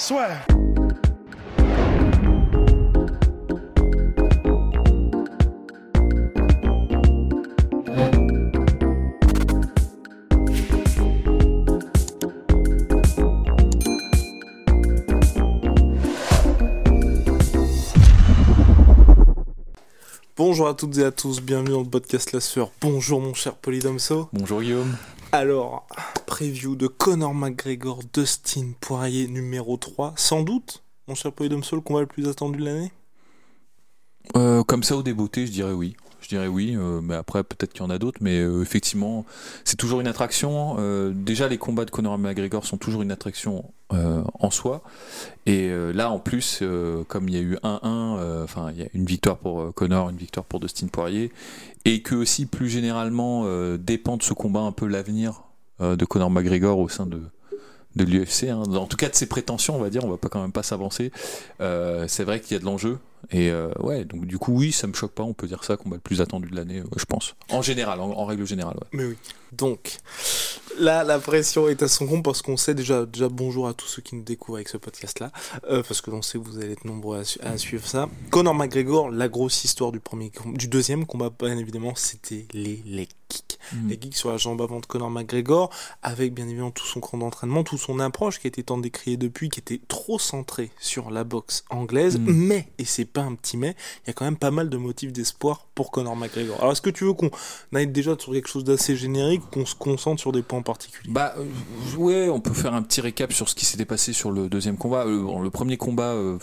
Soit. Bonjour à toutes et à tous, bienvenue dans le podcast La Sueur. Bonjour mon cher Polydomso. Bonjour Guillaume. Alors, preview de Conor McGregor, Dustin Poirier numéro 3, sans doute, mon cher Polydomso, le combat le plus attendu de l'année? Euh, comme ça au débeauté, je dirais oui. Je dirais oui, euh, mais après peut-être qu'il y en a d'autres, mais euh, effectivement, c'est toujours une attraction. Euh, déjà, les combats de Conor McGregor sont toujours une attraction en soi. Et là, en plus, comme il y a eu 1-1, euh, enfin, il y a une victoire pour Conor, une victoire pour Dustin Poirier, et que aussi plus généralement dépend de ce combat un peu l'avenir de Conor McGregor au sein de l'UFC, hein. en tout cas de ses prétentions, on va dire, on va pas quand même pas s'avancer. C'est vrai qu'il y a de l'enjeu, et euh, ouais, donc du coup oui, ça me choque pas, on peut dire ça combat le plus attendu de l'année, ouais, je pense. En général, en, en règle générale. Ouais. Mais oui. Donc, là, la pression est à son compte parce qu'on sait déjà, déjà bonjour à tous ceux qui nous découvrent avec ce podcast-là, euh, parce que l'on sait que vous allez être nombreux à, su- à suivre ça. Conor McGregor, la grosse histoire du premier, du deuxième combat, bien évidemment, c'était les leg kicks. Mm. Les kicks sur la jambe avant de Conor McGregor, avec bien évidemment tout son camp d'entraînement, tout son approche qui a été tant décriée depuis, qui était trop centrée sur la boxe anglaise, Mm. mais, et c'est pas un petit mais, il y a quand même pas mal de motifs d'espoir pour Conor McGregor. Alors, est-ce que tu veux qu'on aille déjà sur quelque chose d'assez générique ou qu'on se concentre sur des points particuliers? Bah euh, ouais, on peut faire un petit récap sur ce qui s'était passé sur le deuxième combat. Euh, bon, le premier combat, euh,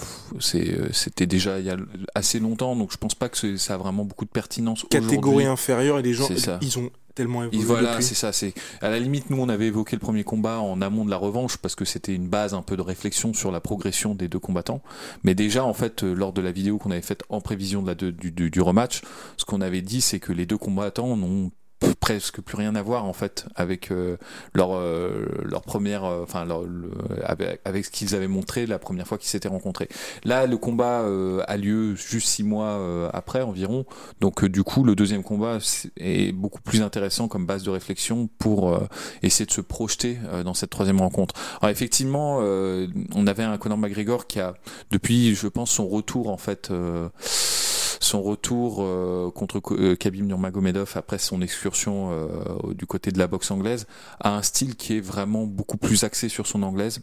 euh, c'était déjà il y a assez longtemps, donc je pense pas que ça a vraiment beaucoup de pertinence. Catégorie inférieure et les gens, ils ont tellement évolué voilà, c'est ça. C'est à la limite, nous, on avait évoqué le premier combat en amont de la revanche parce que c'était une base un peu de réflexion sur la progression des deux combattants. Mais déjà, en fait, euh, lors de la vidéo qu'on avait faite en prévision de la de- du, du, du rematch, ce qu'on avait dit, c'est que les deux combattants n'ont presque plus rien à voir en fait avec euh, leur euh, leur première euh, enfin le- avec, ce qu'ils avaient montré la première fois qu'ils s'étaient rencontrés. Là le combat euh, a lieu juste six mois euh, après environ. Donc euh, du coup le deuxième combat est beaucoup plus intéressant comme base de réflexion pour euh, essayer de se projeter euh, dans cette troisième rencontre. Alors effectivement euh, on avait un Conor McGregor qui a depuis je pense son retour en fait euh, son retour euh, contre euh, Khabib Nurmagomedov après son excursion euh, du côté de la boxe anglaise a un style qui est vraiment beaucoup plus axé sur son anglaise.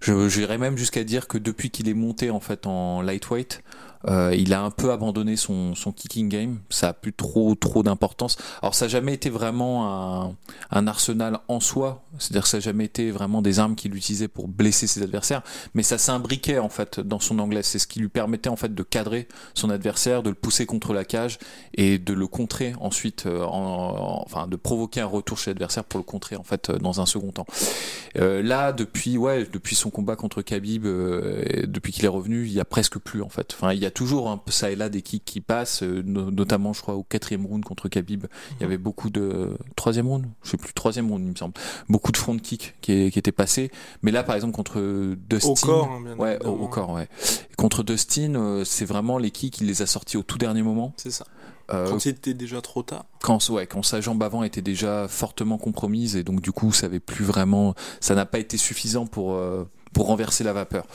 Je j'irais même jusqu'à dire que depuis qu'il est monté en fait en lightweight, euh, il a un peu abandonné son, son kicking game. Ça a plus trop trop d'importance. Alors ça n'a jamais été vraiment un, un arsenal en soi. C'est-à-dire que ça n'a jamais été vraiment des armes qu'il utilisait pour blesser ses adversaires. Mais ça s'imbriquait en fait dans son anglaise. C'est ce qui lui permettait en fait de cadrer son adversaire, de le pousser contre la cage et de le contrer ensuite, euh, en, en- enfin de provoquer un retour chez l'adversaire pour le contrer en fait euh, dans un second temps. Euh, là, depuis ouais, depuis son combat contre Khabib, euh, depuis qu'il est revenu, il y a presque plus en fait. Enfin, il y a toujours un peu ça et là des kicks qui passent, euh, no- notamment je crois au quatrième round contre Khabib, il y avait beaucoup de troisième round, je sais plus troisième round il me semble, beaucoup de front kick qui, qui étaient passés. Mais là, par exemple contre Dustin, Au corps, hein, bien ouais, au, évidemment. au corps, ouais. Contre Dustin, euh, c'est vraiment les kicks, il les a sortis au tout dernier moment. C'est ça. Euh, Quand c'était déjà trop tard. quand ouais quand sa jambe avant était déjà fortement compromise et donc du coup ça avait plus vraiment ça n'a pas été suffisant pour euh, pour renverser la vapeur.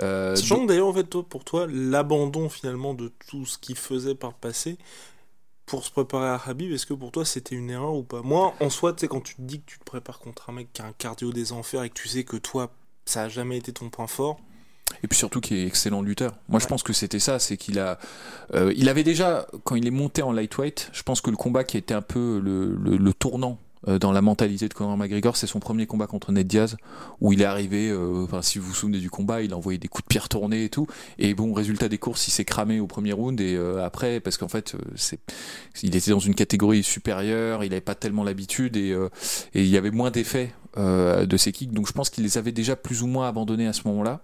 Euh, Sachant d'ailleurs, en fait, toi, pour toi, l'abandon finalement de tout ce qu'il faisait par le passé pour se préparer à Habib, est-ce que pour toi c'était une erreur ou pas? Moi, en soi, tu sais, quand tu te dis que tu te prépares contre un mec qui a un cardio des enfers et que tu sais que toi, ça a jamais été ton point fort, et puis surtout qu'il est excellent lutteur. Moi, je pense que c'était ça, c'est qu'il a, euh, il avait déjà quand il est monté en lightweight, je pense que le combat qui était un peu le, le, le tournant dans la mentalité de Conor McGregor, c'est son premier combat contre Ned Diaz, où il est arrivé, euh, enfin, si vous vous souvenez du combat, il a envoyé des coups de pierre tournés et tout, et bon, résultat des courses, il s'est cramé au premier round, et euh, après, parce qu'en fait, euh, c'est, il était dans une catégorie supérieure, il n'avait pas tellement l'habitude, et, euh, et il y avait moins d'effets euh, de ses kicks, donc je pense qu'il les avait déjà plus ou moins abandonnés à ce moment-là.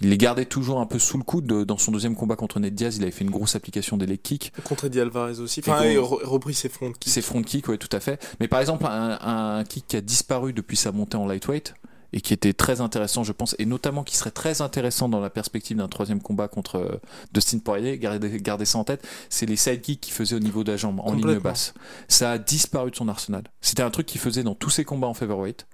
Il les gardait toujours un peu sous le coude. Dans son deuxième combat contre Ned Diaz, il avait fait une grosse application des leg kicks. Contre Eddie Alvarez aussi. Enfin, il a repris ses front kicks. Ses front kicks, ouais, tout à fait. Mais par exemple, un, un kick qui a disparu depuis sa montée en lightweight, et qui était très intéressant, je pense, et notamment qui serait très intéressant dans la perspective d'un troisième combat contre euh, Dustin Poirier, gardez, gardez ça en tête, c'est les sidekicks qu'il faisait au niveau de la jambe, en ligne basse. Ça a disparu de son arsenal. C'était un truc qu'il faisait dans tous ses combats en featherweight.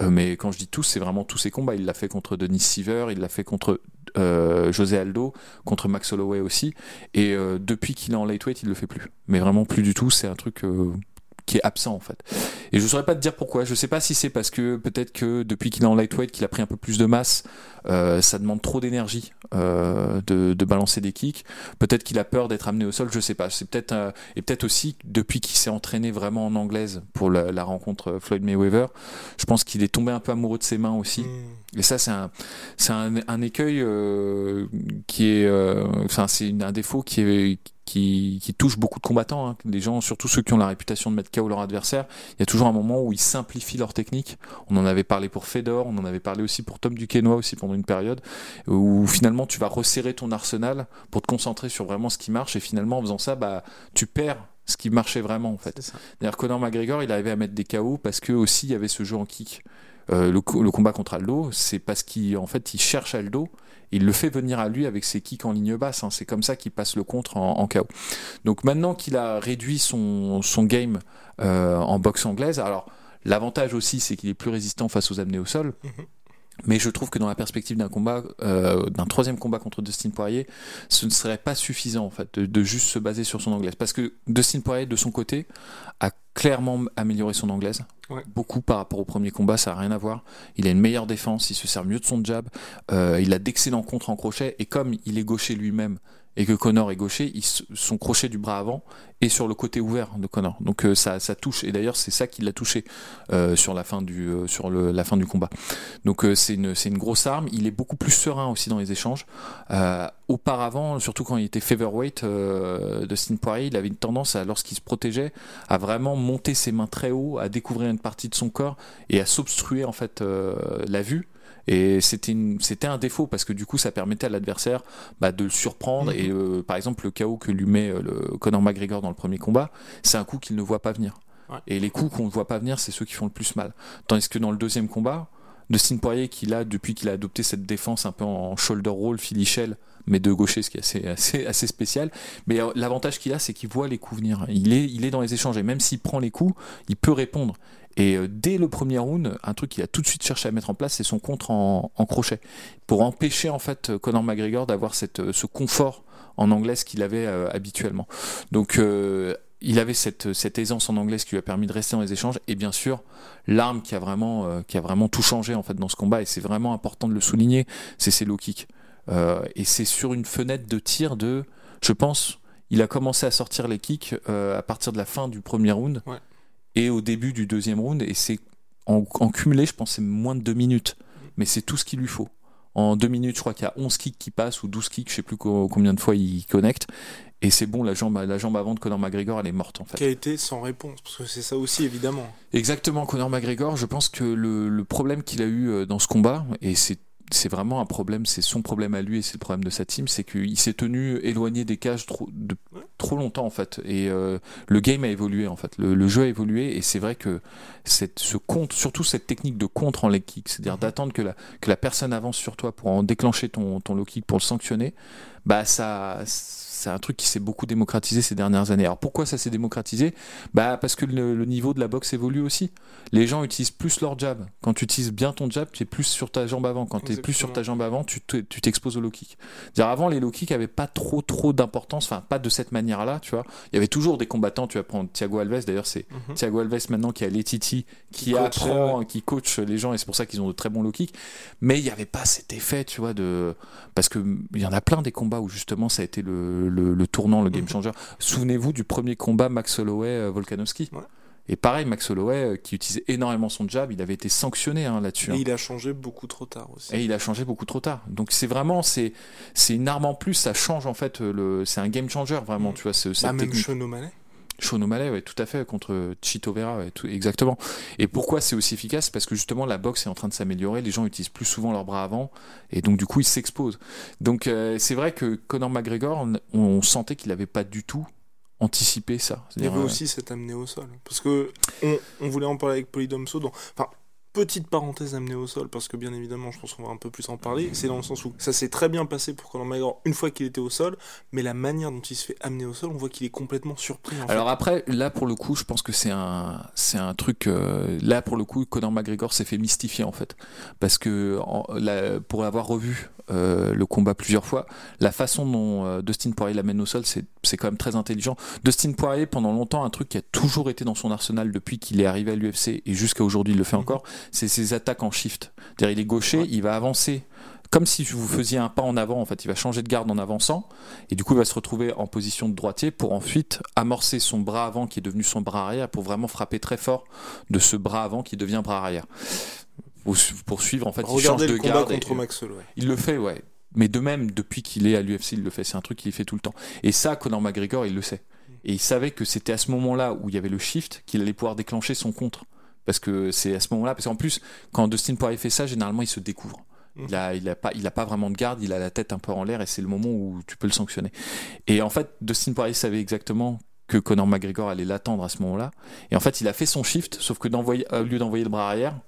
Euh, mais quand je dis tous, c'est vraiment tous ses combats. Il l'a fait contre Denis Seaver, il l'a fait contre euh, José Aldo, contre Max Holloway aussi. Et depuis qu'il est en lightweight, il le fait plus. Mais vraiment plus du tout. C'est un truc qui est absent en fait. Et je saurais pas te dire pourquoi. Je sais pas si c'est parce que peut-être que depuis qu'il est en lightweight, qu'il a pris un peu plus de masse, euh, ça demande trop d'énergie euh, de, de, balancer des kicks. Peut-être qu'il a peur d'être amené au sol. Je sais pas. C'est peut-être euh, et peut-être aussi depuis qu'il s'est entraîné vraiment en anglaise pour la, la rencontre Floyd Mayweather. Je pense qu'il est tombé un peu amoureux de ses mains aussi. Hmm. Et ça, c'est un, c'est un, un, écueil euh, qui est, euh, enfin, c'est un défaut qui est qui, qui touche beaucoup de combattants. Hein. Les gens, surtout ceux qui ont la réputation de mettre KO leur adversaire, il y a toujours un moment où ils simplifient leur technique. On en avait parlé pour Fedor, on en avait parlé aussi pour Tom Duquesnoy aussi pendant une période, où finalement tu vas resserrer ton arsenal pour te concentrer sur vraiment ce qui marche, et finalement en faisant ça, bah, tu perds ce qui marchait vraiment en fait. D'ailleurs, Conor McGregor, il arrivait à mettre des KO parce que aussi il y avait ce jeu en kick. Euh, le, combat contre Aldo, c'est parce qu'en fait il cherche Aldo il le fait venir à lui avec ses kicks en ligne basse. Hein. C'est comme ça qu'il passe le contre en, en KO. Donc maintenant qu'il a réduit son, son game euh, en boxe anglaise, alors l'avantage aussi c'est qu'il est plus résistant face aux amenés au sol. Mhm. Mais je trouve que dans la perspective d'un combat, euh, d'un troisième combat contre Dustin Poirier, ce ne serait pas suffisant en fait de, de, juste se baser sur son anglaise, parce que Dustin Poirier de son côté a clairement amélioré son anglaise, ouais. beaucoup par rapport au premier combat, ça n'a rien à voir. Il a une meilleure défense, il se sert mieux de son jab, euh, il a d'excellents contre en crochet, et comme il est gaucher lui-même, et que Connor est gaucher, ils, son crochet du bras avant est sur le côté ouvert de Connor. Donc euh, ça, ça touche. Et d'ailleurs, c'est ça qui l'a touché euh, sur la fin du euh, sur le, la fin du combat. Donc euh, c'est une une grosse arme. Il est beaucoup plus serein aussi dans les échanges. Euh, auparavant, surtout quand il était featherweight de Stin Poirier, il avait une tendance à lorsqu'il se protégeait à vraiment monter ses mains très haut, à découvrir une partie de son corps et à s'obstruer en fait la vue et c'était un défaut parce que du coup ça permettait à l'adversaire bah, de le surprendre mm -hmm. et euh, par exemple le chaos que lui met euh, le Conor McGregor dans le premier combat c'est un coup qu'il ne voit pas venir ouais. et les coups qu'on ne voit pas venir c'est ceux qui font le plus mal tandis que dans le deuxième combat Dustin Poirier qui a depuis qu'il a adopté cette défense un peu en shoulder roll filichel mais de gaucher ce qui est assez assez, assez spécial. Mais euh, l'avantage qu'il a c'est qu'il voit les coups venir. Il est il est dans les échanges et même s'il prend les coups il peut répondre. Et euh, dès le premier round, un truc qu'il a tout de suite cherché à mettre en place, c'est son contre en, en, crochet, pour empêcher en fait Conor McGregor d'avoir cette euh, ce confort en anglaise qu'il avait euh, habituellement. Donc euh, il avait cette, cette aisance en anglaise qui lui a permis de rester dans les échanges et bien sûr l'arme qui a vraiment euh, qui a vraiment tout changé en fait dans ce combat et c'est vraiment important de le souligner, c'est ses low kicks. Euh, et c'est sur une fenêtre de tir de, je pense, il a commencé à sortir les kicks à partir de la fin du premier round. Ouais et au début du deuxième round. Et c'est en, en, cumulé, je pense, c'est moins de deux minutes. Mais c'est tout ce qu'il lui faut. En deux minutes, je crois qu'il y a 11 kicks qui passent ou 12 kicks, je sais plus combien de fois il connecte. Et c'est bon, la jambe, la jambe avant de Conor McGregor, elle est morte en fait. Qui a été sans réponse, parce que c'est ça aussi évidemment. Exactement, Conor McGregor, je pense que le, le problème qu'il a eu euh, dans ce combat, et c'est c'est vraiment un problème, c'est son problème à lui et c'est le problème de sa team, c'est qu'il s'est tenu éloigné des cages trop, de, trop longtemps en fait. Et euh, le game a évolué en fait, le, le jeu a évolué et c'est vrai que cette, ce compte, surtout cette technique de contre en leg kick, c'est-à-dire -hmm. d'attendre que la, que la personne avance sur toi pour en déclencher ton, ton low kick pour le sanctionner, bah ça c'est un truc qui s'est beaucoup démocratisé ces dernières années. Alors pourquoi ça s'est démocratisé? Bah parce que le, le, niveau de la boxe évolue aussi. Les gens utilisent plus leur jab. Quand tu utilises bien ton jab, tu es plus sur ta jambe avant. Quand tu es plus sur ta jambe avant, tu t'exposes au low kick. Dire avant les low kicks avaient pas trop trop d'importance, enfin pas de cette manière-là, tu vois. Il y avait toujours des combattants, tu vas prendre Thiago Alves d'ailleurs, c'est mm -hmm. Thiago Alves maintenant qui a Letiti qui, qui apprend, coach, qui coach les gens et c'est pour ça qu'ils ont de très bons low kicks, mais il n'y avait pas cet effet, tu vois de parce que il y en a plein des combats où justement ça a été le le, le tournant, le game changer. Souvenez-vous du premier combat Max Holloway-Volkanovski. Ouais. Et pareil, Max Holloway, euh, qui utilisait énormément son jab, il avait été sanctionné hein, là-dessus. Et hein. il a changé beaucoup trop tard aussi. Et il a changé beaucoup trop tard. Donc c'est vraiment, c'est, c'est une arme en plus, ça change en fait, le, c'est un game changer vraiment, mmh. tu vois. Ce, bah, même Sean O'Malley, ouais, tout à fait, contre Chito Vera, ouais, tout, exactement. Et pourquoi c'est aussi efficace? Parce que justement, la boxe est en train de s'améliorer, les gens utilisent plus souvent leurs bras avant, et donc du coup, ils s'exposent. Donc euh, c'est vrai que Conor McGregor, on, on sentait qu'il n'avait pas du tout anticipé ça. Il y avait C'est-à-dire, euh, aussi cet amené au sol. Parce que on, on voulait en parler avec Polydomso. Dans... Enfin, petite parenthèse amené au sol, parce que bien évidemment, je pense qu'on va un peu plus en parler. C'est dans le sens où ça s'est très bien passé pour Conor McGregor une fois qu'il était au sol, mais la manière dont il se fait amener au sol, on voit qu'il est complètement surpris. En Alors après, là pour le coup, je pense que c'est un, c'est un truc. euh, là pour le coup, Conor McGregor s'est fait mystifier en fait, parce que en- la- pour avoir revu euh, le combat plusieurs fois, la façon dont euh, Dustin Poirier l'amène au sol, c'est, c'est quand même très intelligent. Dustin Poirier, pendant longtemps, un truc qui a toujours été dans son arsenal depuis qu'il est arrivé à l'UFC et jusqu'à aujourd'hui, il le fait encore, c'est ses attaques en shift. C'est-à-dire, il est gaucher, il va avancer. Comme si vous faisiez un pas en avant, en fait, il va changer de garde en avançant, et du coup, il va se retrouver en position de droitier pour ensuite amorcer son bras avant qui est devenu son bras arrière pour vraiment frapper très fort de ce bras avant qui devient bras arrière. Pour, suivre, en fait, il change de le combat garde. et- contre il le fait, ouais. Mais de même, depuis qu'il est à l'UFC, il le fait. C'est un truc qu'il fait tout le temps. Et ça, Conor McGregor, il le sait. Et il savait que c'était à ce moment-là où il y avait le shift qu'il allait pouvoir déclencher son contre. Parce que c'est à ce moment-là. Parce qu'en plus, quand Dustin Poirier fait ça, généralement, il se découvre. Il a, il a pas, il a pas vraiment de garde. Il a la tête un peu en l'air et c'est le moment où tu peux le sanctionner. Et en fait, Dustin Poirier savait exactement que Conor McGregor allait l'attendre à ce moment-là. Et en fait, il a fait son shift, sauf que d'envoyer, au lieu d'envoyer le bras arrière,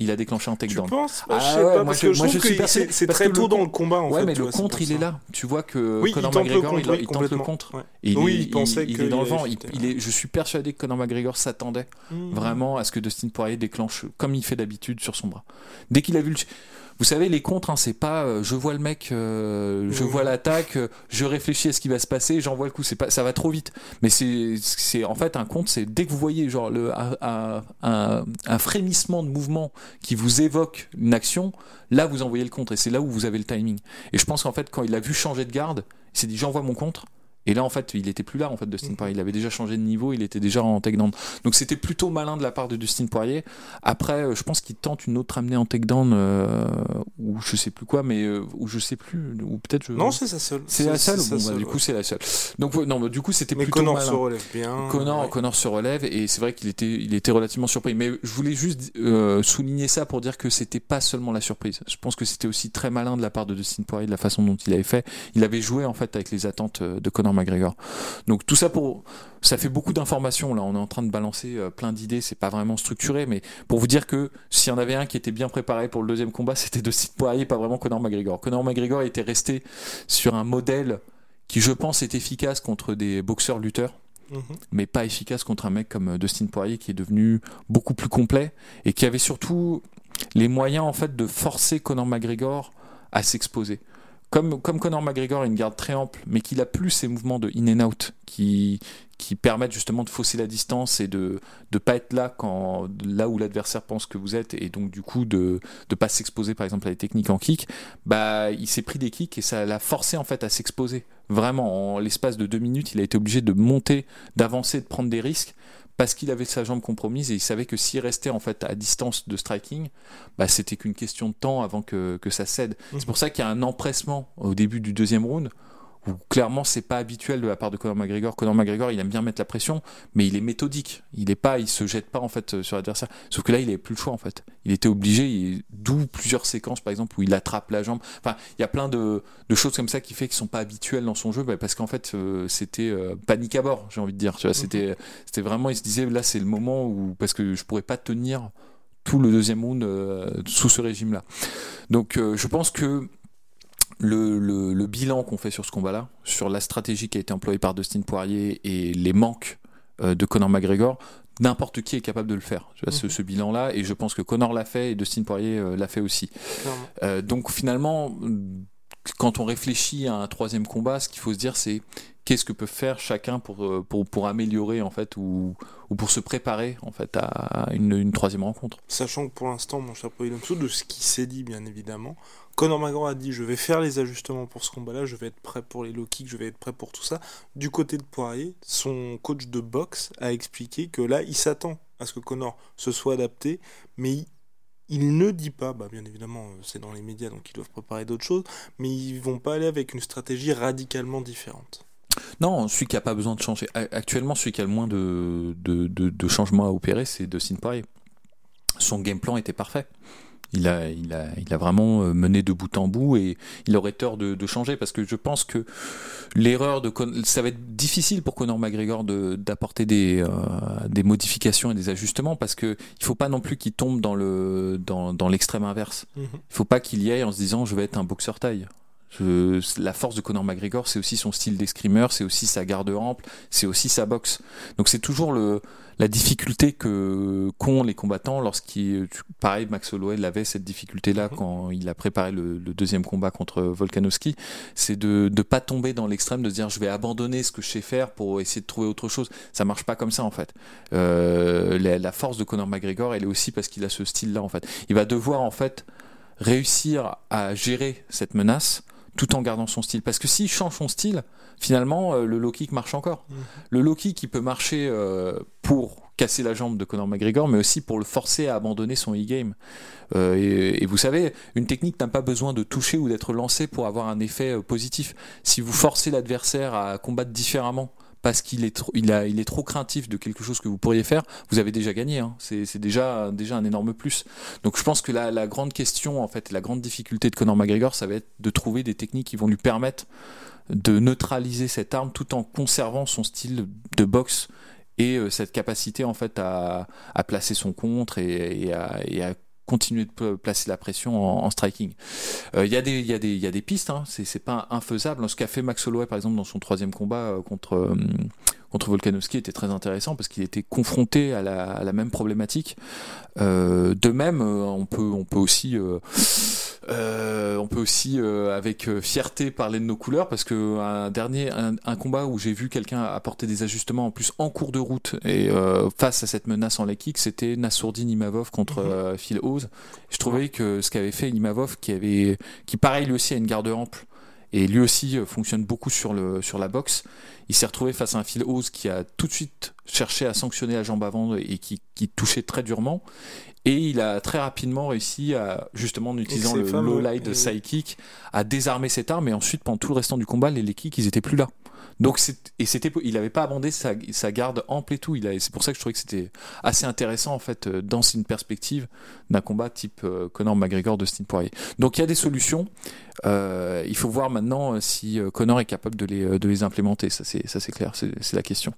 il a déclenché un Tu takedown. penses Ah Je sais ouais, pas, moi parce que je moi trouve je suis que persuadé- c'est c'est très tôt le dans le combat. En ouais, fait, mais tu le vois, contre, il est là. Tu vois que Oui, Conor McGregor, il, il tente le contre. Et il, Oui, est- il pensait il est dans le vent. Il, est, je suis persuadé que Conor McGregor s'attendait Mmh. vraiment à ce que Dustin Poirier déclenche comme il fait d'habitude sur son bras. Dès qu'il a vu le. Vous savez, les contres, hein, c'est pas euh, je vois le mec, euh, je vois l'attaque, euh, je réfléchis à ce qui va se passer, j'envoie le coup. C'est pas, ça va trop vite. Mais c'est, en fait un contre, c'est dès que vous voyez genre le, un, un- un- un frémissement de mouvement qui vous évoque une action, là vous envoyez le contre et c'est là où vous avez le timing. Et je pense qu'en fait, quand il a vu changer de garde, il s'est dit j'envoie mon contre. Et là, en fait, il était plus là, en fait, Dustin Mhm. Poirier. Il avait déjà changé de niveau, il était déjà en takedown. Donc c'était plutôt malin de la part de Dustin Poirier. Après, euh, je pense qu'il tente une autre amenée en takedown, euh, ou je sais plus quoi, mais euh, ou je sais plus, ou peut-être je. Non, c'est sa seule. c'est la seule. Bon, bah, du ouais. coup, c'est la seule. Donc non, mais du coup, c'était Mais plutôt Connor malin. se relève bien. Connor, Ouais. Connor se relève et c'est vrai qu'il était, il était relativement surpris. Mais je voulais juste euh, souligner ça pour dire que c'était pas seulement la surprise. Je pense que c'était aussi très malin de la part de Dustin Poirier de la façon dont il avait fait. Il avait joué en fait avec les attentes euh, de Conor McGregor. Donc tout ça pour, ça fait beaucoup d'informations là. On est en train de balancer euh, plein d'idées. C'est pas vraiment structuré, mais pour vous dire que s'il y en avait un qui était bien préparé pour le deuxième combat, c'était Dustin Poirier, pas vraiment Conor McGregor. Conor McGregor était resté sur un modèle qui, je pense, est efficace contre des boxeurs lutteurs Mhm. mais pas efficace contre un mec comme euh, Dustin Poirier qui est devenu beaucoup plus complet et qui avait surtout les moyens en fait de forcer Conor McGregor à s'exposer. Comme, Conor McGregor a une garde très ample, mais qu'il a plus ces mouvements de in and out qui, qui permettent justement de fausser la distance et de ne pas être là quand là où l'adversaire pense que vous êtes et donc du coup de ne pas s'exposer par exemple à des techniques en kick, bah il s'est pris des kicks et ça l'a forcé en fait à s'exposer. Vraiment, en l'espace de deux minutes, il a été obligé de monter, d'avancer, de prendre des risques parce qu'il avait sa jambe compromise et il savait que s'il restait en fait à distance de striking, bah, c'était qu'une question de temps avant que, que ça cède. C'est pour ça qu'il y a un empressement au début du deuxième round où clairement c'est pas habituel de la part de Conor McGregor. Conor McGregor, il aime bien mettre la pression, mais il est méthodique. Il est pas, il se jette pas en fait euh, sur l'adversaire. Sauf que là, il avait plus le choix en fait. Il était obligé, il- d'où plusieurs séquences par exemple où il attrape la jambe. Enfin, il y a plein de, de choses comme ça qui fait qu'ils sont pas habituels dans son jeu, bah, parce qu'en fait euh, c'était euh, panique à bord, j'ai envie de dire. Tu vois, c'était, c'était vraiment, il se disait là c'est le moment où parce que je pourrais pas tenir tout le deuxième round euh, sous ce régime-là. Donc je pense que le, le- le bilan qu'on fait sur ce combat-là, sur la stratégie qui a été employée par Dustin Poirier et les manques euh, de Conor McGregor, n'importe qui est capable de le faire, tu vois, ce, ce bilan-là, et je pense que Conor l'a fait et Dustin Poirier euh, l'a fait aussi. Euh, donc finalement, quand on réfléchit à un troisième combat, ce qu'il faut se dire, c'est qu'est-ce que peut faire chacun pour, euh, pour, pour améliorer en fait ou, ou pour se préparer en fait à une, une troisième rencontre. Sachant que pour l'instant, mon cher Polydomso, de ce qui s'est dit, bien évidemment, Conor McGregor a dit je vais faire les ajustements pour ce combat-là, je vais être prêt pour les low kicks, je vais être prêt pour tout ça. Du côté de Poirier, son coach de boxe a expliqué que là, il s'attend à ce que Conor se soit adapté, mais il, ne dit pas, bah bien évidemment, euh, c'est dans les médias donc ils doivent préparer d'autres choses, mais ils vont pas aller avec une stratégie radicalement différente. Non, celui qui a pas besoin de changer. Actuellement, celui qui a le moins de, de, de, changements à opérer, c'est Dustin Poirier. Son game plan était parfait. Il a, il, a, il a vraiment euh, mené de bout en bout et il aurait tort de, de changer parce que je pense que l'erreur de ça va être difficile pour Conor McGregor d'apporter des, euh, des modifications et des ajustements parce que il faut pas non plus qu'il tombe dans le dans, dans l'extrême inverse. Mm-hmm. Il faut pas qu'il y aille en se disant je vais être un boxeur taille la force de Conor McGregor, c'est aussi son style d'escrimeur, c'est aussi sa garde ample, c'est aussi sa boxe. Donc c'est toujours le, la difficulté que qu'ont les combattants lorsqu'ils, pareil, Max Holloway l'avait cette difficulté-là mhm. quand il a préparé le, deuxième combat contre Volkanovski, c'est de ne pas tomber dans l'extrême de se dire je vais abandonner ce que je sais faire pour essayer de trouver autre chose. Ça marche pas comme ça en fait. Euh, la, la, force de Conor McGregor, elle est aussi parce qu'il a ce style-là en fait. Il va devoir en fait réussir à gérer cette menace tout en gardant son style. Parce que s'il change son style, finalement, euh, le low kick marche encore. Mhm. Le low kick, il peut marcher euh, pour casser la jambe de Conor McGregor, mais aussi pour le forcer à abandonner son e-game. Euh, et, vous savez, une technique n'a pas besoin de toucher ou d'être lancée pour avoir un effet positif. Si vous forcez l'adversaire à combattre différemment, parce qu'il est trop, il est trop craintif de quelque chose que vous pourriez faire, vous avez déjà gagné. Hein. C'est déjà, un énorme plus. Donc je pense que la, grande question, en fait, la grande difficulté de Conor McGregor, ça va être de trouver des techniques qui vont lui permettre de neutraliser cette arme tout en conservant son style de boxe et euh, cette capacité en fait à, placer son contre et à continuer de placer la pression en, striking. Euh, il y, a des, y, a des, y a des pistes, hein. c'est pas infaisable. Ce qu'a fait Max Holloway par exemple dans son troisième combat euh, contre, euh, contre Volkanovski était très intéressant parce qu'il était confronté à la, à la même problématique. de même, on peut, on peut aussi euh, on peut aussi, euh, avec euh, fierté, parler de nos couleurs parce que un dernier, un, combat où j'ai vu quelqu'un apporter des ajustements en plus en cours de route et face à cette menace en leg kick, c'était Nassourdine Imavov contre mhm. Phil Je trouvais que ce qu'avait fait Imavov, qui avait, qui pareil lui aussi a une garde ample et lui aussi fonctionne beaucoup sur le sur la boxe. Il s'est retrouvé face à un Phil Oz qui a tout de suite cherché à sanctionner la jambe avant et qui, qui touchait très durement. Et il a très rapidement réussi à, justement en utilisant le low light de psychic, à désarmer cette arme. Et ensuite, pendant tout le restant du combat, les, les kicks, ils étaient plus là. Donc et c'était, il n'avait pas abandonné sa, garde ample et tout. Il c'est pour ça que je trouvais que c'était assez intéressant en fait euh, dans une perspective d'un combat type euh, Conor McGregor de Steve Poirier. Donc il y a des solutions. Euh, il faut voir maintenant si Conor est capable de les, de les implémenter. Ça c'est, ça c'est clair. C'est, la question.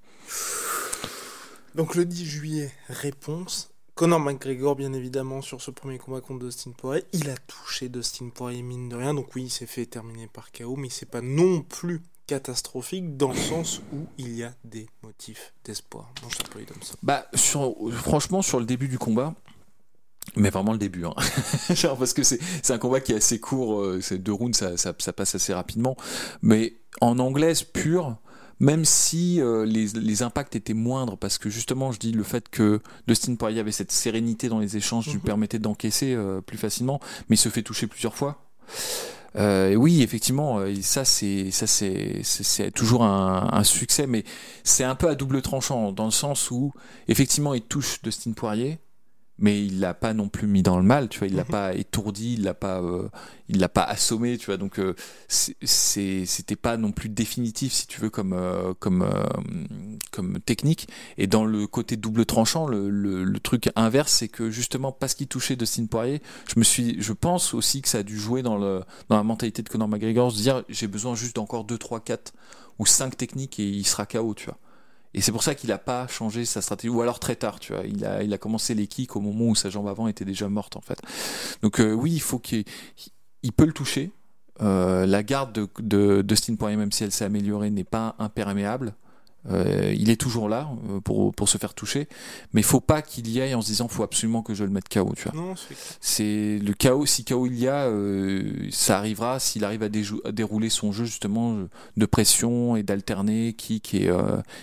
Donc le 10 juillet, réponse. Conor McGregor, bien évidemment, sur ce premier combat contre Dustin Poirier, il a touché Dustin Poirier, mine de rien. Donc oui, il s'est fait terminer par KO, mais c'est pas non plus catastrophique dans le sens où il y a des motifs d'espoir. Bah, sur, franchement, sur le début du combat, mais vraiment le début, hein. Genre parce que c'est un combat qui est assez court, euh, c'est deux rounds, ça, ça, ça, passe assez rapidement. Mais en anglaise pure, même si euh, les, les, impacts étaient moindres, parce que justement, je dis le fait que Dustin Poirier avait cette sérénité dans les échanges lui mhm. permettait d'encaisser euh, plus facilement, mais il se fait toucher plusieurs fois. Euh, oui, effectivement, euh, ça c'est ça c'est c'est toujours un, un, succès, mais c'est un peu à double tranchant dans le sens où effectivement il touche Dustin Poirier, mais il l'a pas non plus mis dans le mal, tu vois, il l'a mhm. pas étourdi, il l'a pas, euh, il l'a pas assommé, tu vois, donc euh, c'était pas non plus définitif si tu veux comme euh, comme euh, comme technique. Et dans le côté double tranchant, le, le, le truc inverse, c'est que justement parce qu'il touchait Dustin Poirier, je me suis, je pense aussi que ça a dû jouer dans le dans la mentalité de Conor McGregor, se dire j'ai besoin juste d'encore 2, 3, 4 ou 5 techniques et il sera KO, tu vois. Et c'est pour ça qu'il n'a pas changé sa stratégie, ou alors très tard, tu vois. Il a, commencé les kicks au moment où sa jambe avant était déjà morte, en fait. Donc euh, oui, il faut qu'il il peut le toucher. Euh, la garde de, de Dustin même si elle s'est améliorée, n'est pas imperméable. Euh, il est toujours là euh, pour, pour se faire toucher, mais il faut pas qu'il y aille en se disant faut absolument que je le mette KO. Tu vois. c'est le KO. Si KO il y a, euh, ça arrivera s'il arrive à, dérouler son jeu justement de pression et d'alterner kick et,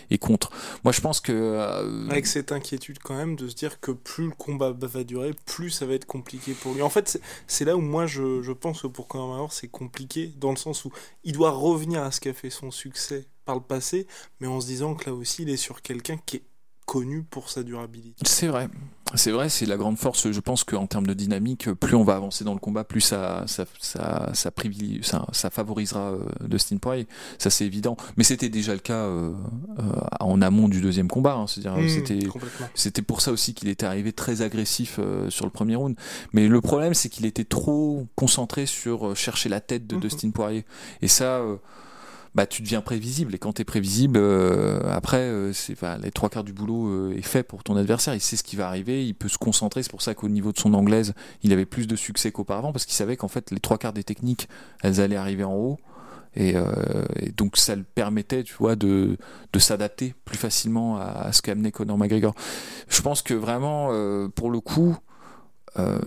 et contre. Moi je pense que avec cette inquiétude quand même de se dire que plus le combat va durer, plus ça va être compliqué pour lui. En fait c'est là où moi je, je pense que pour Conor McGregor c'est compliqué dans le sens où il doit revenir à ce qu'a fait son succès par le passé, mais en se disant que là aussi il est sur quelqu'un qui est connu pour sa durabilité. C'est vrai. C'est vrai, c'est la grande force. Je pense qu'en termes de dynamique, plus on va avancer dans le combat, plus ça, ça, ça, ça, ça, ça favorisera euh, Dustin Poirier. Ça, c'est évident. Mais c'était déjà le cas euh, euh, en amont du deuxième combat. Hein. C'est-à-dire, Mmh, c'était, pour ça aussi qu'il était arrivé très agressif sur le premier round. Mais le problème, c'est qu'il était trop concentré sur chercher la tête de Mhm. Dustin Poirier. Et ça, bah, tu deviens prévisible. Et quand tu es prévisible, euh, après, euh, c'est, enfin, les trois quarts du boulot euh, est fait pour ton adversaire. Il sait ce qui va arriver, il peut se concentrer. C'est pour ça qu'au niveau de son anglaise, il avait plus de succès qu'auparavant, parce qu'il savait qu'en fait, les trois quarts des techniques, elles allaient arriver en haut. Et, euh, et donc ça le permettait, tu vois, de, de s'adapter plus facilement à, à ce qu'amenait Conor McGregor. Je pense que vraiment, euh, pour le coup, euh,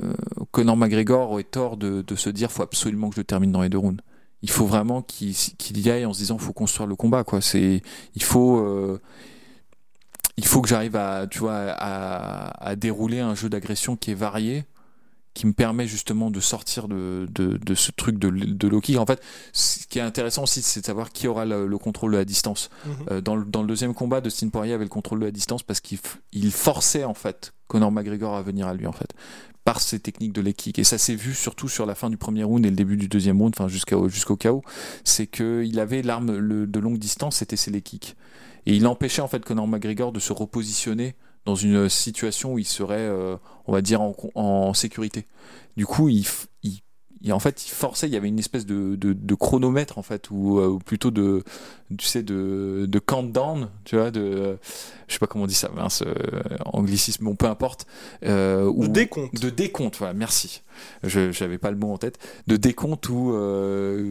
Conor McGregor aurait tort de, de se dire faut absolument que je termine dans les deux rounds. Il faut vraiment qu'il y aille en se disant faut construire le combat quoi. C'est il faut euh, il faut que j'arrive à tu vois à dérouler un jeu d'agression qui est varié qui me permet justement de sortir de, de, de ce truc de, de low kick. En fait, ce qui est intéressant aussi, c'est de savoir qui aura le, le contrôle de la distance. Mhm. Euh, dans, le, dans le deuxième combat, Dustin Poirier avait le contrôle de la distance parce qu'il il forçait en fait Conor McGregor à venir à lui en fait par ses techniques de leg kick et ça s'est vu surtout sur la fin du premier round et le début du deuxième round enfin jusqu'à jusqu'au chaos c'est que il avait l'arme de longue distance c'était ses leg kicks et il empêchait en fait Conor McGregor de se repositionner dans une situation où il serait euh, on va dire en, en sécurité du coup il, il en fait, il forçait, il y avait une espèce de, de, de chronomètre, en fait, ou, euh, ou plutôt de, tu sais, de, de countdown, tu vois, de, euh, je sais pas comment on dit ça, mince, euh, anglicisme, bon, peu importe. Euh, De ou- décompte. De décompte, voilà, merci. Je j'avais pas le mot en tête. De décompte où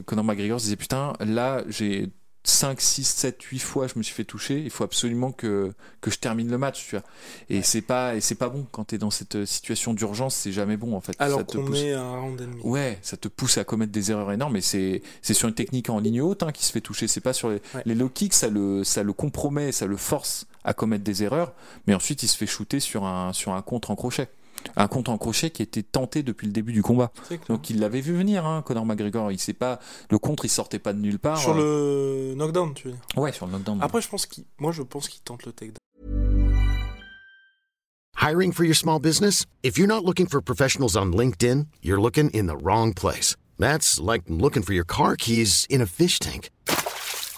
Conor McGregor se disait, putain, là, j'ai 5, 6, 7, 8 fois, je me suis fait toucher, il faut absolument que, que je termine le match, tu vois. Et c'est pas, et c'est pas bon quand t'es dans cette situation d'urgence, c'est jamais bon, en fait. Ça Alors te qu'on pousse- est un round ennemi. Ouais, ça te pousse à commettre des erreurs énormes, et c'est c'est sur une technique en ligne haute hein, qui se fait toucher. C'est pas sur les, Ouais. les low kicks, ça le ça le compromet, ça le force à commettre des erreurs, mais ensuite il se fait shooter sur un sur un contre en crochet, un contre en crochet qui était tenté depuis le début du combat. Donc il l'avait vu venir, hein, Conor McGregor. Il sait pas le contre, il sortait pas de nulle part. Sur Euh, le knockdown, tu veux dire. ouais sur le knockdown. Après, je pense qu'il, moi, je pense qu'il tente le takedown. Hiring for your small business? If you're not looking for professionals on LinkedIn, you're looking in the wrong place. That's like looking for your car keys in a fish tank.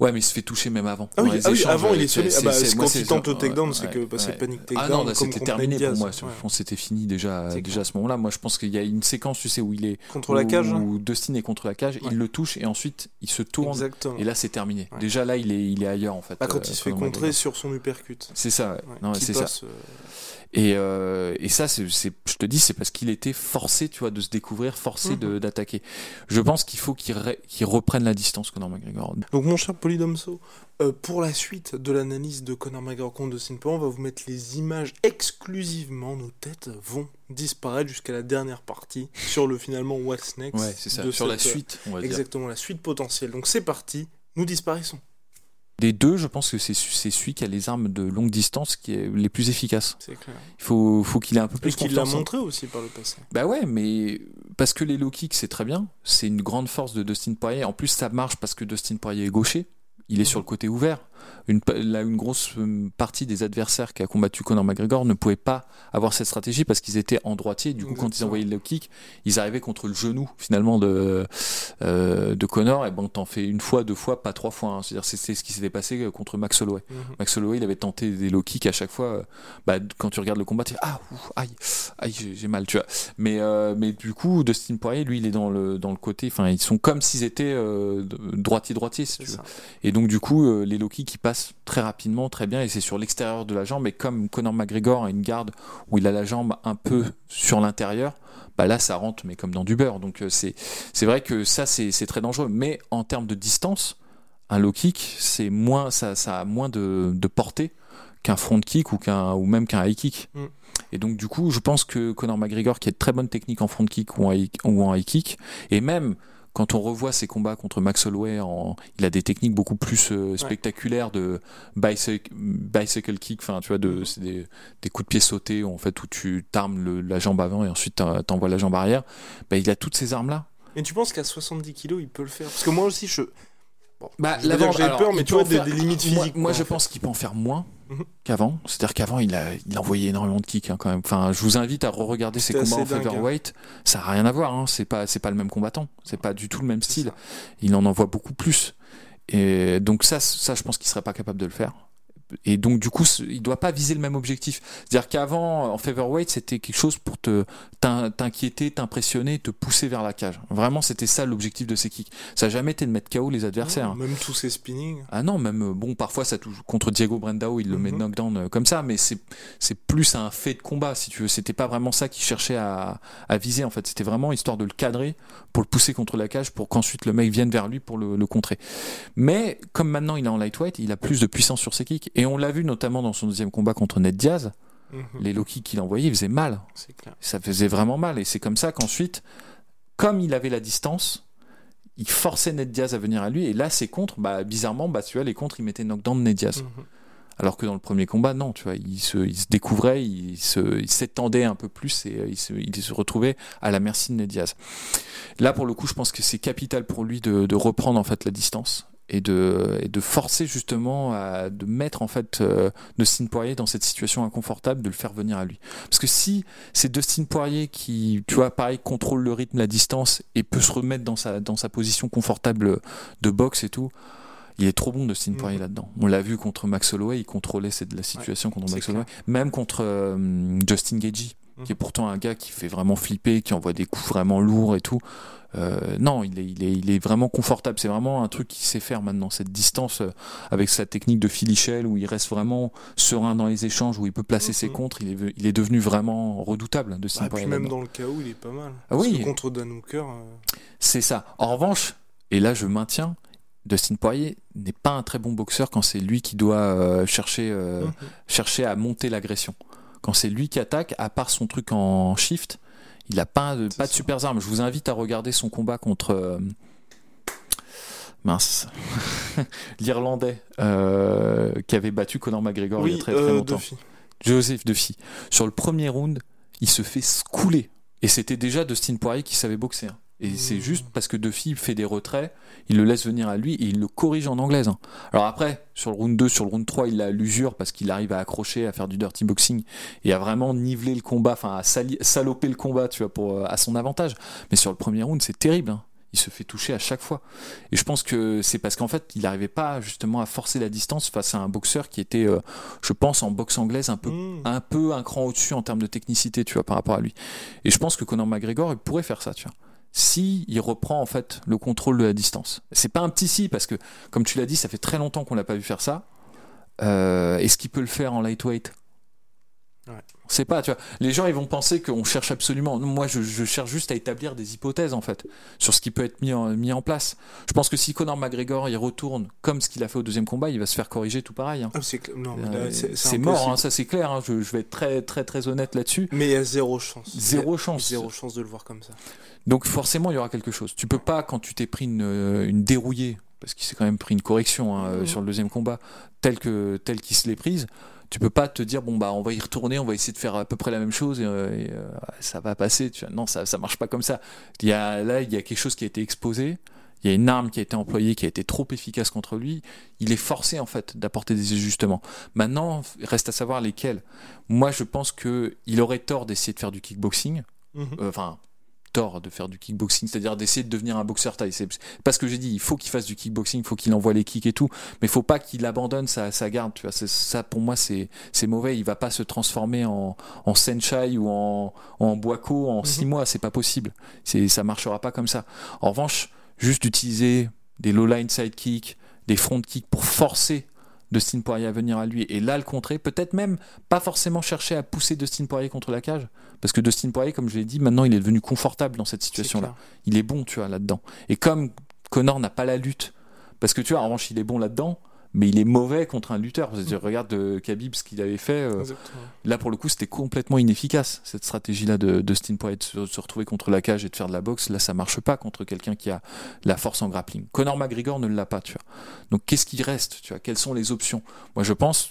Ouais, mais il se fait toucher même avant. Ah oui, ah oui, avant, il est sonné. Ah c'est- bah, c'est- quand il tente le takedown, ouais, c'est que, bah, c'est ouais. panic Ah takedown, non, là, comme c'était terminé pour moi. Je pense que c'était fini déjà, déjà à ce moment-là. Moi, je pense qu'il y a une séquence, tu sais, où il est Contre la cage, hein. où Dustin est contre la cage, Ouais. il le touche et ensuite il se tourne Exactement. et là c'est terminé. Ouais. Déjà là, il est, il est ailleurs en fait. Ah, quand euh, il se fait contrer sur son uppercut. C'est ça. ouais. Non, c'est ça. Euh, Et, euh, et ça, c'est, c'est- je te dis, c'est parce qu'il était forcé, tu vois, de se découvrir, forcé de- Mhm. d'attaquer. Je pense qu'il faut qu'il, re- qu'il reprenne la distance, Conor McGregor. Donc mon cher Polydomso, euh, pour la suite de l'analyse de Conor McGregor contre Dustin Poirier, on va vous mettre les images exclusivement. Nos têtes vont disparaître jusqu'à la dernière partie sur le finalement What's Next. Ouais, c'est ça. de Sur la cette- suite, on va dire. Exactement, la suite potentielle. Donc c'est parti, nous disparaissons. Des deux, je pense que c'est, c'est celui qui a les armes de longue distance qui est les plus efficaces. C'est clair. Il faut, faut qu'il ait un peu Et plus qu'il l'a montré aussi par le passé. Bah ouais, mais parce que les low kicks c'est très bien, c'est une grande force de Dustin Poirier. En plus, ça marche parce que Dustin Poirier est gaucher, il est sur le côté ouvert. Une, là, une grosse euh, partie des adversaires qui a combattu Conor McGregor ne pouvaient pas avoir cette stratégie parce qu'ils étaient en droitier. Du coup, quand ils envoyaient le low kick, ils arrivaient contre le genou finalement de euh, de Conor. Et bon, t'en fais une fois, deux fois, pas trois fois. hein. C'est-à-dire, c'est ce qui s'était passé euh, contre Max Holloway. Mhm. Max Holloway, il avait tenté des low kicks à chaque fois. Bah, quand tu regardes le combat, tu dis ah, ouf, aïe, aïe, j'ai mal, tu vois. Mais, euh, mais du coup, Dustin Poirier, lui, il est dans le, dans le côté. Enfin, ils sont comme s'ils étaient euh, droitier-droitier, si C'est tu veux. ça. Et donc, du coup, euh, les low kicks, ils passent très rapidement, très bien, et c'est sur l'extérieur de la jambe. Et comme Conor McGregor a une garde où il a la jambe un peu sur l'intérieur, bah là, ça rentre, mais comme dans du beurre. Donc, euh, c'est c'est vrai que ça, c'est c'est très dangereux. Mais en termes de distance, un low kick, c'est moins, ça, ça a moins de, de portée qu'un front kick ou qu'un ou même qu'un high kick. Mm. Et donc du coup, je pense que Conor McGregor, qui a de très bonne technique en front kick ou en ou en high kick, et même quand on revoit ses combats contre Max Holloway, en, il a des techniques beaucoup plus euh, spectaculaires de bicycle, bicycle kick, enfin tu vois, de, c'est des, des, coups de pied sautés en fait où tu t'armes la jambe avant et ensuite t'envoies la jambe arrière. Bah, il a toutes ces armes là. Mais tu penses qu'à 70 kilos il peut le faire? Parce que moi aussi je bah, j'ai peur, mais tu vois, des, limites physiques. Moi, je pense qu'il peut en faire moins mhm. qu'avant. C'est-à-dire qu'avant, il a, il envoyé énormément de kicks hein, quand même. Enfin, je vous invite à re-regarder ses combats en featherweight. Hein. Ça n'a rien à voir. Hein. C'est pas, c'est pas le même combattant. C'est pas du tout le même style. Il en envoie beaucoup plus. Et donc ça, ça, je pense qu'il serait pas capable de le faire et donc du coup il doit pas viser le même objectif. C'est à dire qu'avant en featherweight c'était quelque chose pour te t'inquiéter t'impressionner te pousser vers la cage. Vraiment c'était ça l'objectif de ces kicks ça n'a jamais été de mettre KO les adversaires. Même tous ces spinnings. Ah non même euh, bon parfois ça touche contre Diego Brandao il le met mhm. knockdown euh, comme ça mais c'est c'est plus un fait de combat si tu veux. C'était pas vraiment ça qu'il cherchait à, à viser en fait. C'était vraiment histoire de le cadrer pour le pousser contre la cage pour qu'ensuite le mec vienne vers lui pour le, le contrer. Mais comme maintenant il est en lightweight il a plus de puissance sur ses kicks et on l'a vu notamment dans son deuxième combat contre Ned Diaz. Mhm. Les low kicks qu'il envoyait, il faisait mal. Ça faisait vraiment mal. Et c'est comme ça qu'ensuite, comme il avait la distance, il forçait Ned Diaz à venir à lui. Et là, ses contres, bah, bizarrement, bah, tu vois, les contres, il mettait knockdown de Ned Diaz. Mhm. Alors que dans le premier combat, non, tu vois, il se, il se découvrait, il s'étendait un peu plus et euh, il se, il se, retrouvait à la merci de Ned Diaz. Là, pour le coup, je pense que c'est capital pour lui de, de, reprendre en fait la distance et de, et de forcer justement à de mettre en fait euh, Dustin Poirier dans cette situation inconfortable, de le faire venir à lui. Parce que si c'est Dustin Poirier qui, tu vois, pareil, contrôle le rythme, la distance et peut se remettre dans sa, dans sa position confortable de boxe et tout, il est trop bon Dustin mmh. Poirier là-dedans. On l'a vu contre Max Holloway, il contrôlait cette, la situation contre Max Holloway, même contre euh, Justin Gagey qui est pourtant un gars qui fait vraiment flipper, qui envoie des coups vraiment lourds et tout. Euh, non, il est, il, est, il est vraiment confortable. C'est vraiment un truc qu'il sait faire maintenant, cette distance euh, avec sa technique de filichelle où il reste vraiment serein dans les échanges, où il peut placer ses mhm. contres. Il est, il est devenu vraiment redoutable de ah, puis même dans le chaos, il est pas mal. Ah, oui. contre Dan Hooker. Euh, c'est ça. En revanche, et là je maintiens, Dustin Poirier n'est pas un très bon boxeur quand c'est lui qui doit chercher, mhm. chercher à monter l'agression quand c'est lui qui attaque, à part son truc en shift, il a pas de, pas de super armes. Je vous invite à regarder son combat contre. Euh, mince. L'Irlandais euh, qui avait battu Conor McGregor il y a très, très euh, longtemps. Joseph Duffy. Sur le premier round, il se fait scouler. Et c'était déjà Dustin Poirier qui savait boxer. Hein. Et c'est juste parce que Duffy fait des retraits, il le laisse venir à lui et il le corrige en anglaise. Hein. Alors après, sur le round 2, sur le round 3, il a l'usure parce qu'il arrive à accrocher, à faire du dirty boxing et à vraiment niveler le combat, enfin à saloper le combat, tu vois, pour, euh, à son avantage. Mais sur le premier round, c'est terrible. Hein. Il se fait toucher à chaque fois. Et je pense que c'est parce qu'en fait, il n'arrivait pas justement à forcer la distance face à un boxeur qui était, euh, je pense, en boxe anglaise un peu, mmh. un peu un cran au-dessus en termes de technicité, tu vois, par rapport à lui. Et je pense que Conor McGregor, il pourrait faire ça, tu vois si il reprend en fait le contrôle de la distance. C'est pas un petit si parce que comme tu l'as dit, ça fait très longtemps qu'on l'a pas vu faire ça. Euh, est-ce qu'il peut le faire en lightweight? Ouais. On sait pas, tu vois. Les gens, ils vont penser qu'on cherche absolument. Moi, je, cherche juste à établir des hypothèses, en fait, sur ce qui peut être mis en, mis en place. Je pense que si Conor McGregor il retourne comme ce qu'il a fait au deuxième combat, il va se faire corriger tout pareil. Hein. Ah, euh, c'est mort, hein, ça c'est clair. Hein. Je, je, vais être très, très, très honnête là-dessus. Mais il y a zéro chance. Zéro chance. Zéro chance de le voir comme ça. Donc forcément, il y aura quelque chose. Tu peux pas, quand tu t'es pris une, une dérouillée, parce qu'il s'est quand même pris une correction mmh. sur le deuxième combat, tel que tel qu'il se l'est prise tu peux pas te dire bon bah on va y retourner, on va essayer de faire à peu près la même chose et, euh, euh, ça va passer. Tu vois. Non, ça ça marche pas comme ça. Il y a là il y a quelque chose qui a été exposé. Il y a une arme qui a été employée qui a été trop efficace contre lui. Il est forcé en fait d'apporter des ajustements. Maintenant, il reste à savoir lesquels. Moi, je pense que il aurait tort d'essayer de faire du kickboxing. Mhm. Euh, enfin, tort de faire du kickboxing, c'est-à-dire d'essayer de devenir un boxeur taille. C'est pas ce que j'ai dit. Il faut qu'il fasse du kickboxing, il faut qu'il envoie les kicks et tout, mais il faut pas qu'il abandonne sa, sa, garde. Tu vois, ça pour moi c'est c'est mauvais. Il va pas se transformer en en senchai ou en en boako en six mhm. mois. C'est pas possible. C'est ça marchera pas comme ça. En revanche, juste d'utiliser des low line side kicks, des front kicks pour forcer Dustin Poirier à venir à lui et là le contrer. Peut-être même pas forcément chercher à pousser Dustin Poirier contre la cage, parce que Dustin Poirier, comme je l'ai dit, maintenant il est devenu confortable dans cette situation-là. Il est bon, tu vois, là-dedans. Et comme Connor n'a pas la lutte, parce que tu vois, en revanche, il est bon là-dedans, mais il est mauvais contre un lutteur. Je regarde euh, Khabib ce qu'il avait fait. euh, là, pour le coup, c'était complètement inefficace cette stratégie-là de de se, se retrouver contre la cage et de faire de la boxe. Là, ça marche pas contre quelqu'un qui a la force en grappling. Conor McGregor ne l'a pas, tu vois. Donc, qu'est-ce qui reste, tu vois? Quelles sont les options? Moi, je pense